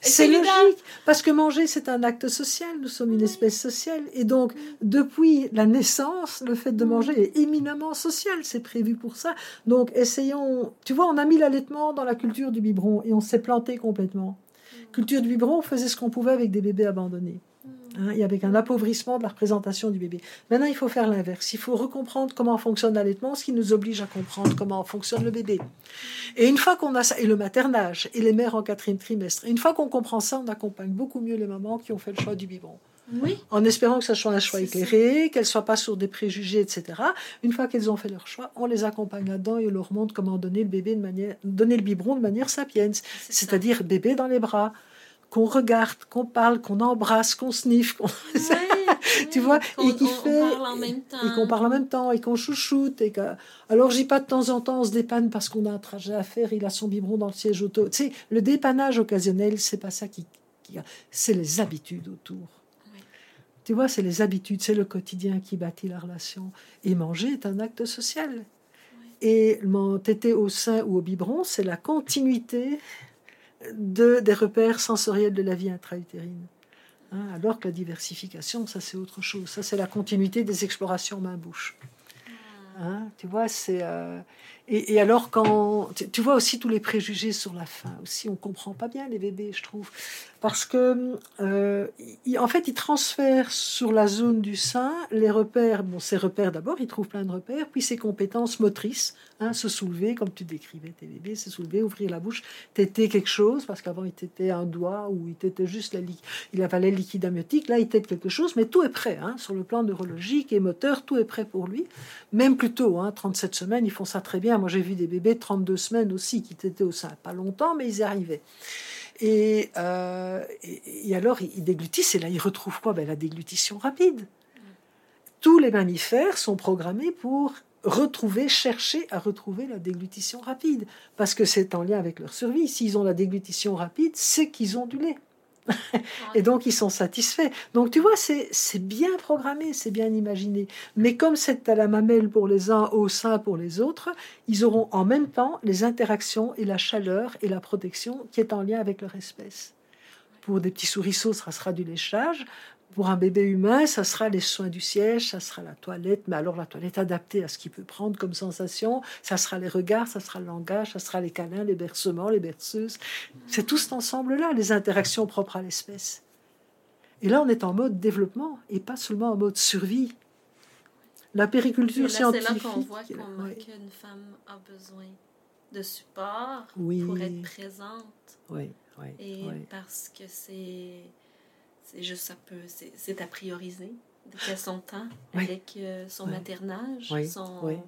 S3: c'est logique. Parce que manger, c'est un acte social. Nous sommes une espèce sociale. Et donc, depuis la naissance, le fait de manger est éminemment social. C'est prévu pour ça. Donc, essayons. Tu vois, on a mis l'allaitement dans la culture du biberon et on s'est planté complètement. Culture du biberon, on faisait ce qu'on pouvait avec des bébés abandonnés. Hein, et avec un appauvrissement de la représentation du bébé. Maintenant, il faut faire l'inverse. Il faut recomprendre comment fonctionne l'allaitement, ce qui nous oblige à comprendre comment fonctionne le bébé. Et une fois qu'on a ça, et le maternage, et les mères en quatrième trimestre, une fois qu'on comprend ça, on accompagne beaucoup mieux les mamans qui ont fait le choix du biberon.
S2: Oui.
S3: En espérant que ce soit un choix éclairé, qu'elles ne soient pas sur des préjugés, etc. Une fois qu'elles ont fait leur choix, on les accompagne là-dedans et on leur montre comment donner le bébé de manière, donner le biberon de manière sapiens, c'est-à-dire bébé dans les bras, qu'on regarde, qu'on parle, qu'on embrasse, qu'on sniffe, tu vois, et qui fait, et qu'on parle en même temps, et qu'on chouchoute, et que, alors j'ai pas de temps en temps on se dépanne parce qu'on a un trajet à faire, il a son biberon dans le siège auto. Tu sais, le dépannage occasionnel, c'est pas ça qui, c'est les habitudes autour. Tu vois, c'est les habitudes, c'est le quotidien qui bâtit la relation. Et manger est un acte social. Et tété au sein ou au biberon, c'est la continuité de, des repères sensoriels de la vie intra-utérine. Hein, alors que la diversification, ça c'est autre chose. Ça c'est la continuité des explorations main-bouche. Ah. Hein, tu vois, c'est. Euh, et, alors, quand. Tu, vois aussi tous les préjugés sur la faim. Aussi, on comprend pas bien les bébés, je trouve. Parce que, euh, en fait, ils transfèrent sur la zone du sein les repères. Bon, ces repères d'abord, ils trouvent plein de repères, puis ces compétences motrices, hein, se soulever, comme tu décrivais tes bébés, se soulever, ouvrir la bouche, téter quelque chose, parce qu'avant, il t'était un doigt ou il t'était juste la il avalait le liquide amniotique. Là, il tète quelque chose, mais tout est prêt. Hein, sur le plan neurologique et moteur, tout est prêt pour lui. Même plus tôt, hein, 37 semaines, ils font ça très bien. Moi, j'ai vu des bébés de 32 semaines aussi qui étaient au sein. Pas longtemps, mais ils arrivaient. Euh, et, alors, ils déglutissent, et là, ils retrouvent quoi? Ben, La déglutition rapide. Tous les mammifères sont programmés pour retrouver, chercher à retrouver la déglutition rapide, parce que c'est en lien avec leur survie. S'ils ont la déglutition rapide, c'est qu'ils ont du lait. et donc ils sont satisfaits. Donc tu vois, c'est bien programmé, c'est bien imaginé. Mais comme c'est à la mamelle pour les uns, au sein pour les autres, ils auront en même temps les interactions et la chaleur et la protection qui est en lien avec leur espèce. Pour des petits souriceaux, ça sera du léchage. Pour un bébé humain, ça sera les soins du siège, ça sera la toilette, mais alors la toilette adaptée à ce qu'il peut prendre comme sensation, ça sera les regards, ça sera le langage, ça sera les câlins, les bercements, les berceuses. C'est tout cet ensemble-là, les interactions propres à l'espèce. Et là, on est en mode développement et pas seulement en mode survie. La périculture scientifique. C'est là
S2: qu'on voit qu'une femme a besoin de support pour être présente.
S3: Oui, oui.
S2: Et parce que c'est c'est juste, ça peut, c'est à prioriser. Dès son temps avec euh, son maternage, son,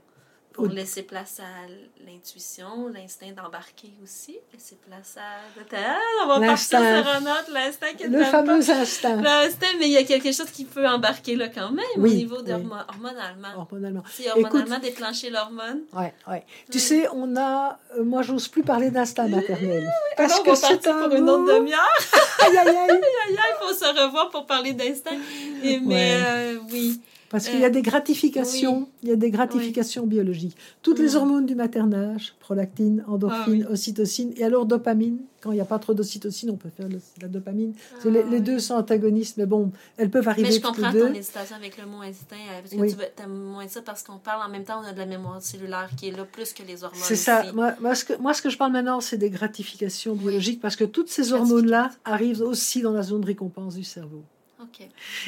S2: pour laisser place à l'intuition, l'instinct d'embarquer aussi, laisser place à... Ah, on va partir sur un autre, l'instinct
S3: Le fameux instinct.
S2: L'instinct, mais il y a quelque chose qui peut embarquer là quand même au niveau de hormonalement.
S3: Hormonalement.
S2: Si hormonalement déclencher l'hormone.
S3: Oui, oui. Tu sais, on a... Euh, moi, j'ose plus parler d'instinct maternel.
S2: parce Alors, que c'est un pour une autre demi-heure. aïe, aïe, aïe. aïe, aïe, il faut se revoir pour parler d'instinct. Mais euh, oui.
S3: Parce qu'il y a des gratifications, il y a des gratifications biologiques. Toutes les hormones du maternage, prolactine, endorphine, ah ocytocine, et alors dopamine. Quand il n'y a pas trop d'ocytocine, on peut faire la dopamine. Ah les, deux sont antagonistes, mais bon, elles peuvent arriver
S2: Mais je comprends ton hésitation avec le mot instinct, euh, parce que tu as moins ça parce qu'on parle en même temps, on a de la mémoire cellulaire qui est là plus que les hormones.
S3: C'est ça. Moi, moi, ce que, moi, ce que je parle maintenant, c'est des gratifications biologiques, parce que toutes ces hormones-là arrivent aussi dans la zone de récompense du cerveau.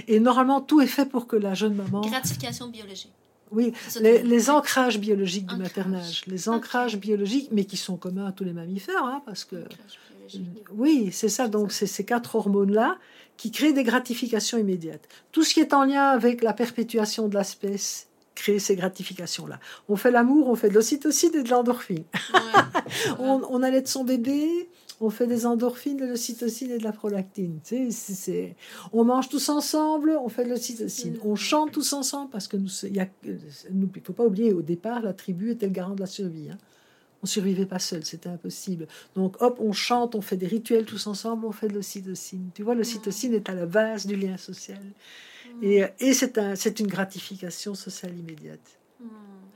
S3: Et normalement, tout est fait pour que la jeune maman.
S2: Gratification biologique.
S3: Oui, les, ancrages biologiques du maternage. Les ancrages biologiques, mais qui sont communs à tous les mammifères, hein, parce que. Oui, c'est ça. Donc, c'est ces quatre hormones-là qui créent des gratifications immédiates. Tout ce qui est en lien avec la perpétuation de l'espèce crée ces gratifications-là. On fait l'amour, on fait de l'ocytocine et de l'endorphine. on, on allait de son bébé, On fait des endorphines, de l'ocytocine et de la prolactine. Tu sais, On mange tous ensemble, on fait de l'ocytocine. On chante tous ensemble parce que nous, il ne faut pas oublier, au départ, la tribu était le garant de la survie. Hein. On survivait pas seul, c'était impossible. Donc hop, on chante, on fait des rituels tous ensemble, on fait de l'ocytocine. Tu vois, l'ocytocine est à la base du lien social. Et, et c'est un, une gratification sociale immédiate.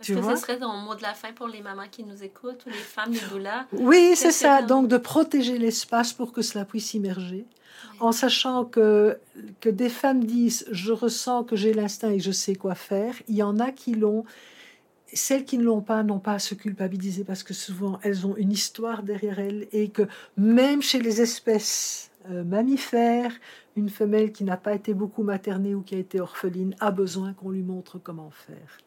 S2: Est-ce que ce serait ton mot de la fin pour les mamans qui nous écoutent ou les femmes, les doulas?
S3: Oui, c'est ça. Donc, de protéger l'espace pour que cela puisse immerger. En sachant que, que des femmes disent Je ressens que j'ai l'instinct et je sais quoi faire. Il y en a qui l'ont. Celles qui ne l'ont pas n'ont pas à se culpabiliser parce que souvent elles ont une histoire derrière elles et que même chez les espèces euh, mammifères, une femelle qui n'a pas été beaucoup maternée ou qui a été orpheline a besoin qu'on lui montre comment faire.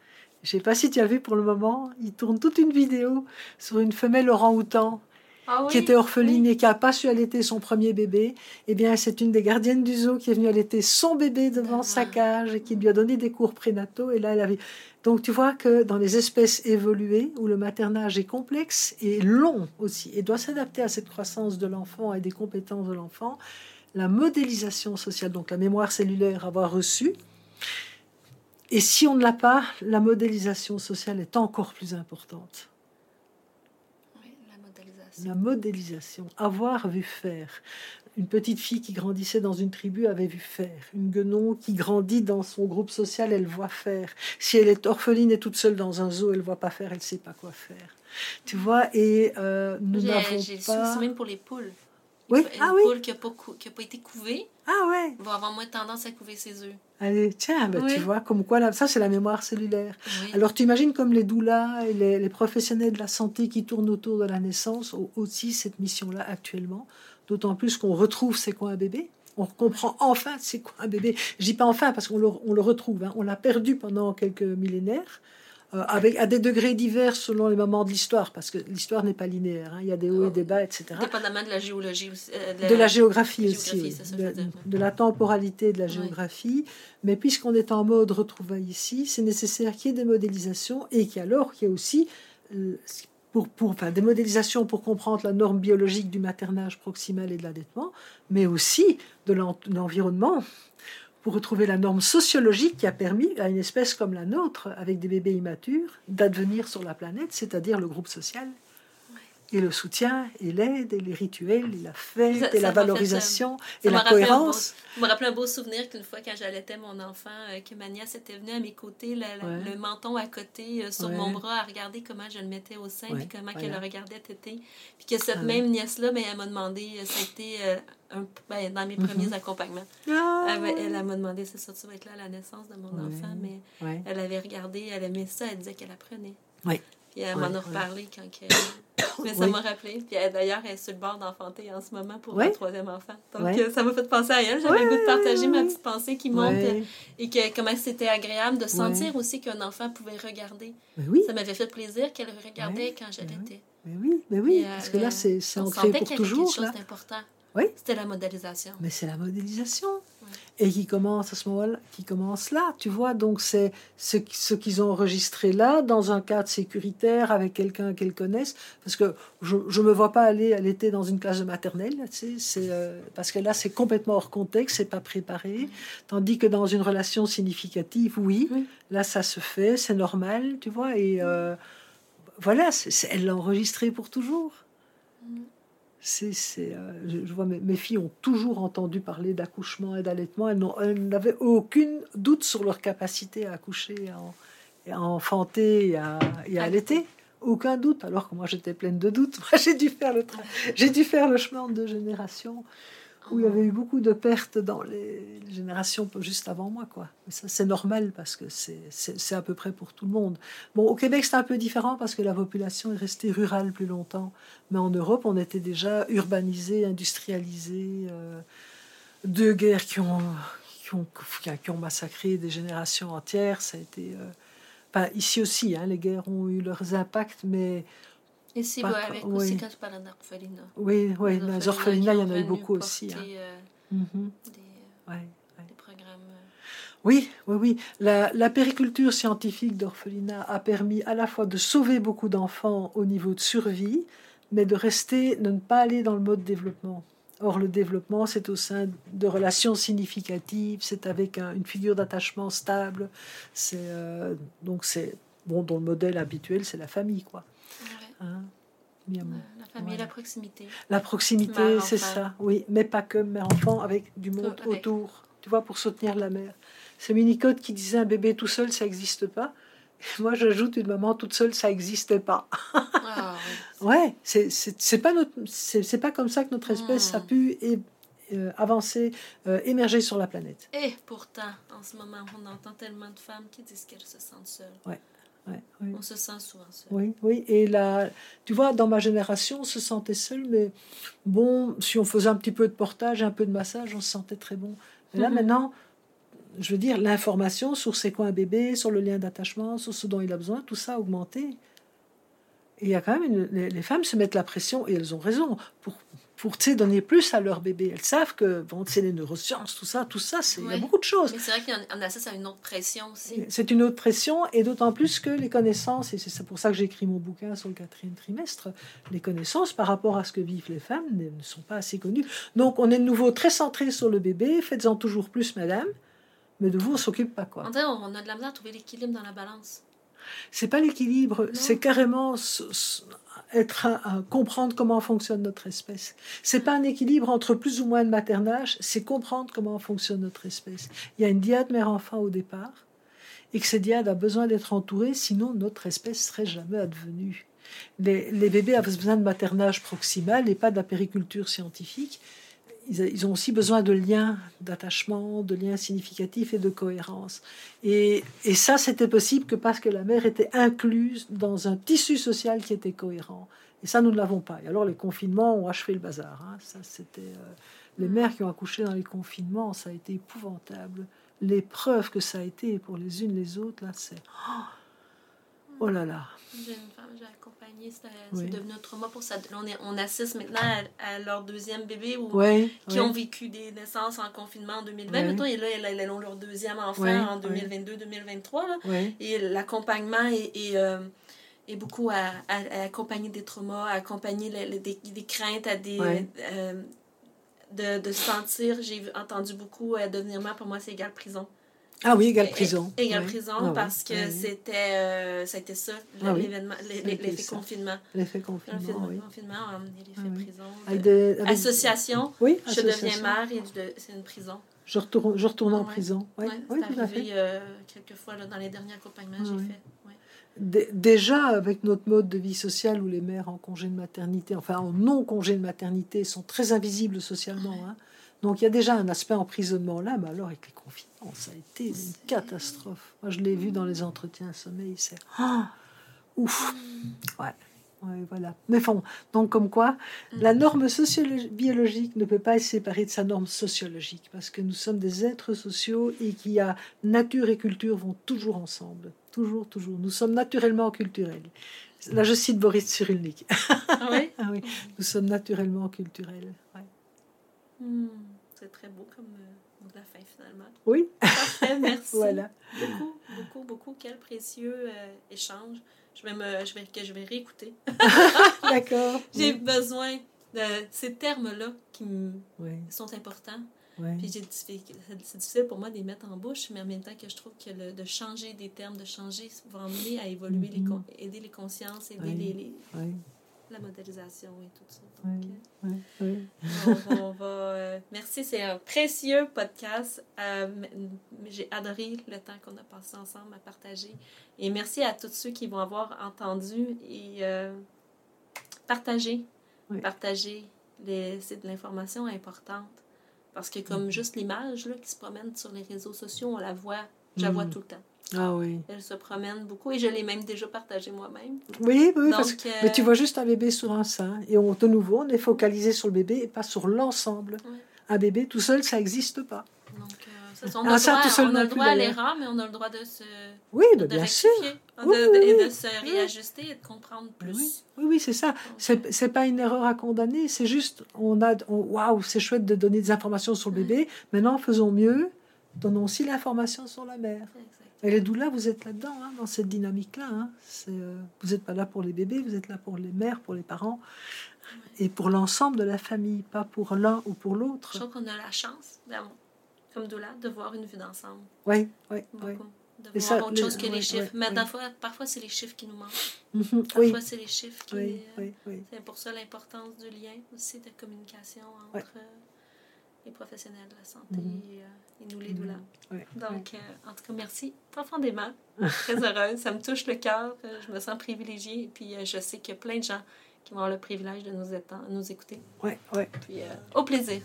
S3: Je sais pas si tu as vu pour le moment, il tourne toute une vidéo sur une femelle orang-outan ah qui était orpheline et qui n'a pas su allaiter son premier bébé. Eh bien, c'est une des gardiennes du zoo qui est venue allaiter son bébé devant sa ah. cage et qui lui a donné des cours prénataux. Et là, elle avait. Donc, tu vois que dans les espèces évoluées, où le maternage est complexe et long aussi, et doit s'adapter à cette croissance de l'enfant et des compétences de l'enfant, la modélisation sociale, donc la mémoire cellulaire, avoir reçu, et si on ne l'a pas, la modélisation sociale est encore plus importante.
S2: Oui, la modélisation.
S3: La modélisation, avoir vu faire. Une petite fille qui grandissait dans une tribu avait vu faire. Une guenon qui grandit dans son groupe social, elle voit faire. Si elle est orpheline et toute seule dans un zoo, elle voit pas faire, elle sait pas quoi faire. Tu vois, et euh, nous n'avons
S2: pas... même pour les poules.
S3: Oui,
S2: une
S3: ah
S2: poule qui n'a pas, pas, été couvée
S3: ah ouais.
S2: va avoir moins tendance à couver ses œufs.
S3: Allez, tiens, ben, tu vois, comme quoi, là, ça, c'est la mémoire cellulaire. Alors, tu imagines comme les doulas et les, les, professionnels de la santé qui tournent autour de la naissance ont aussi cette mission-là actuellement. D'autant plus qu'on retrouve c'est quoi un bébé. On comprend enfin c'est quoi un bébé. Je dis pas enfin parce qu'on le, on le retrouve. Hein. On l'a perdu pendant quelques millénaires. Euh, avec, à des degrés divers selon les moments de l'histoire, parce que l'histoire n'est pas linéaire, hein. il y a des hauts et des bas, etc.
S2: Dépendamment de la géologie aussi.
S3: Euh, de, la, géographie, aussi, de, la temporalité de la géographie. Mais puisqu'on est en mode retrouvailles ici, c'est nécessaire qu'il y ait des modélisations et qu'alors qu'il y ait aussi euh, pour, pour, enfin, des modélisations pour comprendre la norme biologique du maternage proximal et de l'allaitement, mais aussi de l'environnement pour retrouver la norme sociologique qui a permis à une espèce comme la nôtre, avec des bébés immatures, d'advenir sur la planète, c'est-à-dire le groupe social. Et le soutien, et l'aide, et les rituels, et la fête, et la valorisation, et la cohérence.
S2: je me rappelle un beau souvenir qu'une fois, quand j'allaitais mon enfant, euh, que ma nièce était venue à mes côtés, le, menton à côté, euh, sur mon bras, à regarder comment je le mettais au sein, puis comment qu'elle le regardait téter. Puis que cette ah même nièce-là, ben, elle m'a demandé, euh, c'était ben, dans mes mhm. premiers accompagnements. Ah, elle, m'a demandé, c'est ça, tu vas être là à la naissance de mon enfant, mais elle avait regardé, elle aimait ça, elle disait qu'elle apprenait.
S3: Oui.
S2: Puis elle m'en a reparlé quand Mais ça m'a rappelé. Puis d'ailleurs, elle est sur le bord d'enfanter en ce moment pour un troisième enfant. Donc euh, ça m'a fait penser à elle. J'avais le goût de partager ma petite pensée qui monte et que comment c'était agréable de sentir aussi qu'un enfant pouvait regarder. Ça m'avait fait plaisir qu'elle regardait quand j'étais.
S3: Mais oui, mais oui, parce que là, euh, c'est ancré pour toujours.
S2: quelque chose d'important.
S3: Oui.
S2: C'était la modélisation.
S3: Mais c'est la modélisation. Et qui commence à ce moment-là, qui commence là, tu vois. Donc c'est ce, ce qu'ils ont enregistré là, dans un cadre sécuritaire, avec quelqu'un qu'elles connaissent. Parce que je ne me vois pas aller à l'été dans une classe de maternelle, tu sais, c'est, euh, parce que là, c'est complètement hors contexte, c'est pas préparé. Tandis que dans une relation significative, oui, là, ça se fait, c'est normal, tu vois. Et euh, voilà, elle l'a enregistré pour toujours. C'est, euh, je, vois mes, filles ont toujours entendu parler d'accouchement et d'allaitement. Elles, n'avaient aucun doute sur leur capacité à accoucher, à, enfanter et à, et à allaiter. Aucun doute. Alors que moi, j'étais pleine de doutes. j'ai dû faire le j'ai dû faire le chemin de génération où il y avait eu beaucoup de pertes dans les, générations juste avant moi. Quoi. Ça, c'est normal parce que c'est à peu près pour tout le monde. Bon, au Québec, c'est un peu différent parce que la population est restée rurale plus longtemps. Mais en Europe, on était déjà urbanisé, industrialisé. Euh, deux guerres qui ont, qui, ont, qui ont massacré des générations entières. Ça a été. Euh, ici aussi, hein, les guerres ont eu leurs impacts, mais
S2: Ici, ouais, avec oui. aussi d'orphelinat.
S3: Oui, oui, les orphelinats, il y en a eu beaucoup aussi. Hein.
S2: Euh, mm -hmm. des, ouais, des, programmes. Euh.
S3: Oui, oui, oui. La, la périculture scientifique d'orphelinat a permis à la fois de sauver beaucoup d'enfants au niveau de survie, mais de rester, de ne pas aller dans le mode développement. Or, le développement, c'est au sein de relations significatives, c'est avec une figure d'attachement stable. C'est euh, donc c'est bon, dont le modèle habituel, c'est la famille, quoi.
S2: Hein la famille, la proximité.
S3: La proximité, c'est ça, oui, mais pas que mère-enfant, avec du monde autour, tu vois, pour soutenir la mère. C'est Minicote qui disait un bébé tout seul, ça n'existe pas. Moi, j'ajoute une maman toute seule, ça n'existait pas. ah, ouais, c'est pas notre, c'est pas comme ça que notre espèce a hmm. pu euh, avancer, euh, émerger sur la planète.
S2: Et pourtant, en ce moment, on entend tellement de femmes qui disent qu'elles se sentent seules.
S3: Ouais. Ouais,
S2: On se sent souvent seul.
S3: Oui, oui. Et là, tu vois, dans ma génération, on se sentait seul, mais bon, si on faisait un petit peu de portage, un peu de massage, on se sentait très bon. Mais là, mhm. maintenant, je veux dire, l'information sur c'est quoi un bébé, sur le lien d'attachement, sur ce dont il a besoin, tout ça a augmenté. Et il y a quand même les, femmes se mettent la pression et elles ont raison pour pour donner plus à leur bébé. Elles savent que bon, c'est les neurosciences, tout ça, tout ça, il y a beaucoup de choses.
S2: Mais c'est vrai qu'on a ça, une autre pression aussi.
S3: C'est une autre pression et d'autant plus que les connaissances, et c'est pour ça que j'ai écrit mon bouquin sur le quatrième trimestre, les connaissances par rapport à ce que vivent les femmes ne, sont pas assez connues. Donc on est de nouveau très centré sur le bébé, faites-en toujours plus, madame mais de vous, on s'occupe pas. quoi.
S2: On, on a de la misère à trouver l'équilibre dans la balance.
S3: C'est pas l'équilibre, c'est carrément être comprendre comment fonctionne notre espèce. C'est pas un équilibre entre plus ou moins de maternage, c'est comprendre comment fonctionne notre espèce. Il y a une diade mère-enfant au départ, et que cette diade a besoin d'être entourée, sinon notre espèce serait jamais advenue. Les, les bébés avaient besoin de maternage proximal et pas de la périculture scientifique ils, ont aussi besoin de liens d'attachement, de liens significatifs et de cohérence. Et, ça, c'était possible que parce que la mère était incluse dans un tissu social qui était cohérent. Et ça, nous ne l'avons pas. Et alors, les confinements ont achevé le bazar. Hein. Ça, c'était euh, les mères qui ont accouché dans les confinements, ça a été épouvantable. L'épreuve que ça a été pour les unes les autres, là, c'est oh, oh là là
S2: c'est devenu un trauma pour ça. On, on assiste maintenant à, leur deuxième bébé ou, qui ont vécu des naissances en confinement en 2020. Mettons, et là, elles, ont leur deuxième enfant en 2022-2023. Et l'accompagnement est, est, euh, est, beaucoup à, accompagner des traumas, à accompagner des, craintes, à des. Euh, de, de sentir, j'ai entendu beaucoup, euh, devenir mère, pour moi, c'est égal prison.
S3: Ah oui, égale prison.
S2: Égale prison ah parce que c'était euh, ça ça, ah l'événement, l'effet confinement.
S3: L'effet confinement,
S2: oui. confinement a amené l'effet prison. Avec Association, oui, je deviens mère et c'est une prison.
S3: Je retourne, je retourne en prison.
S2: Oui, ouais, c'est arrivé euh, quelques fois là, dans les derniers accompagnements que j'ai
S3: fait. Déjà, avec notre mode de vie sociale où les mères en congé de maternité, enfin en non-congé de maternité, sont très invisibles socialement. Hein. Donc il y a déjà un aspect emprisonnement là, mais alors avec les confinements, ça a été une catastrophe. Moi, je l'ai vu dans les entretiens sommeil, c'est ah, ouf, ouais. Ouais, voilà. Mais bon, donc comme quoi, la norme biologique ne peut pas être séparée de sa norme sociologique, parce que nous sommes des êtres sociaux et qui a nature et culture vont toujours ensemble, toujours, toujours. Nous sommes naturellement culturels. Là, je cite Boris Cyrulnik. Ah oui, ah oui. Nous sommes naturellement culturels. Ouais.
S2: Hmm. C'est très beau comme euh, de la fin finalement.
S3: Oui.
S2: Parfait, merci. voilà. Beaucoup, beaucoup, beaucoup. Quel précieux euh, échange. Je vais, me, je vais, que je vais réécouter.
S3: D'accord.
S2: J'ai besoin de ces termes-là qui sont importants. Puis c'est difficile pour moi de les mettre en bouche, mais en même temps que je trouve que le, de changer des termes, de changer, va amener à évoluer, les, mm-hmm. aider les consciences, aider les, les la modélisation et tout ça. On, va, euh, merci, c'est un précieux podcast. Euh, j'ai adoré le temps qu'on a passé ensemble à partager. Et merci à tous ceux qui vont avoir entendu et euh, partagé. Partager. C'est de l'information importante. Parce que comme mm-hmm. juste l'image qui se promène sur les réseaux sociaux, on la voit, je la vois mm. tout le temps.
S3: Ah oui.
S2: Elle se promène beaucoup et je l'ai même déjà partagé moi-même.
S3: Oui, oui, parce que mais tu vois juste un bébé sur un sein et on, de nouveau, on est focalisé sur le bébé et pas sur l'ensemble. Un bébé tout seul, ça n'existe pas.
S2: Donc, euh, on, a, ça, droit, on a le droit à l'erreur, mais on a le droit de se
S3: oui, de, bien sûr.
S2: et de se réajuster et de comprendre plus.
S3: Oui, oui, c'est ça. C'est pas une erreur à condamner, c'est juste, on a, waouh, c'est chouette de donner des informations sur le bébé. Maintenant, faisons mieux, donnons aussi l'information sur la mère. Et les doulas, vous êtes là-dedans, hein, dans cette dynamique-là. Hein. Euh, vous n'êtes pas là pour les bébés, vous êtes là pour les mères, pour les parents et pour l'ensemble de la famille, pas pour l'un ou pour l'autre.
S2: Je trouve qu'on a la chance, comme doula, de voir une vue d'ensemble.
S3: Oui, oui, oui.
S2: De voir autre chose que les chiffres. Mais parfois, parfois c'est les chiffres qui nous manquent. Mhm, parfois, c'est les chiffres qui. Euh, c'est pour ça l'importance du lien aussi, de communication entre les professionnels de la santé mhm. euh, et, nous, les doulas. Mhm. Donc, euh, en tout cas, merci profondément. Très heureuse. Ça me touche le cœur. Euh, je me sens privilégiée. Et puis, je sais qu'il y a plein de gens qui vont avoir le privilège de nous, nous écouter.
S3: Oui, oui.
S2: Puis, au plaisir.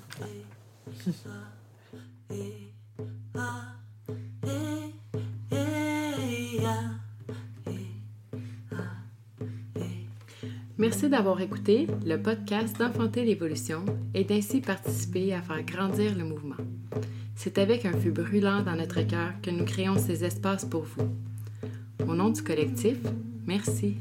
S1: Merci d'avoir écouté le podcast d'Enfanter l'évolution et d'ainsi participer à faire grandir le mouvement. C'est avec un feu brûlant dans notre cœur que nous créons ces espaces pour vous. Au nom du collectif, merci.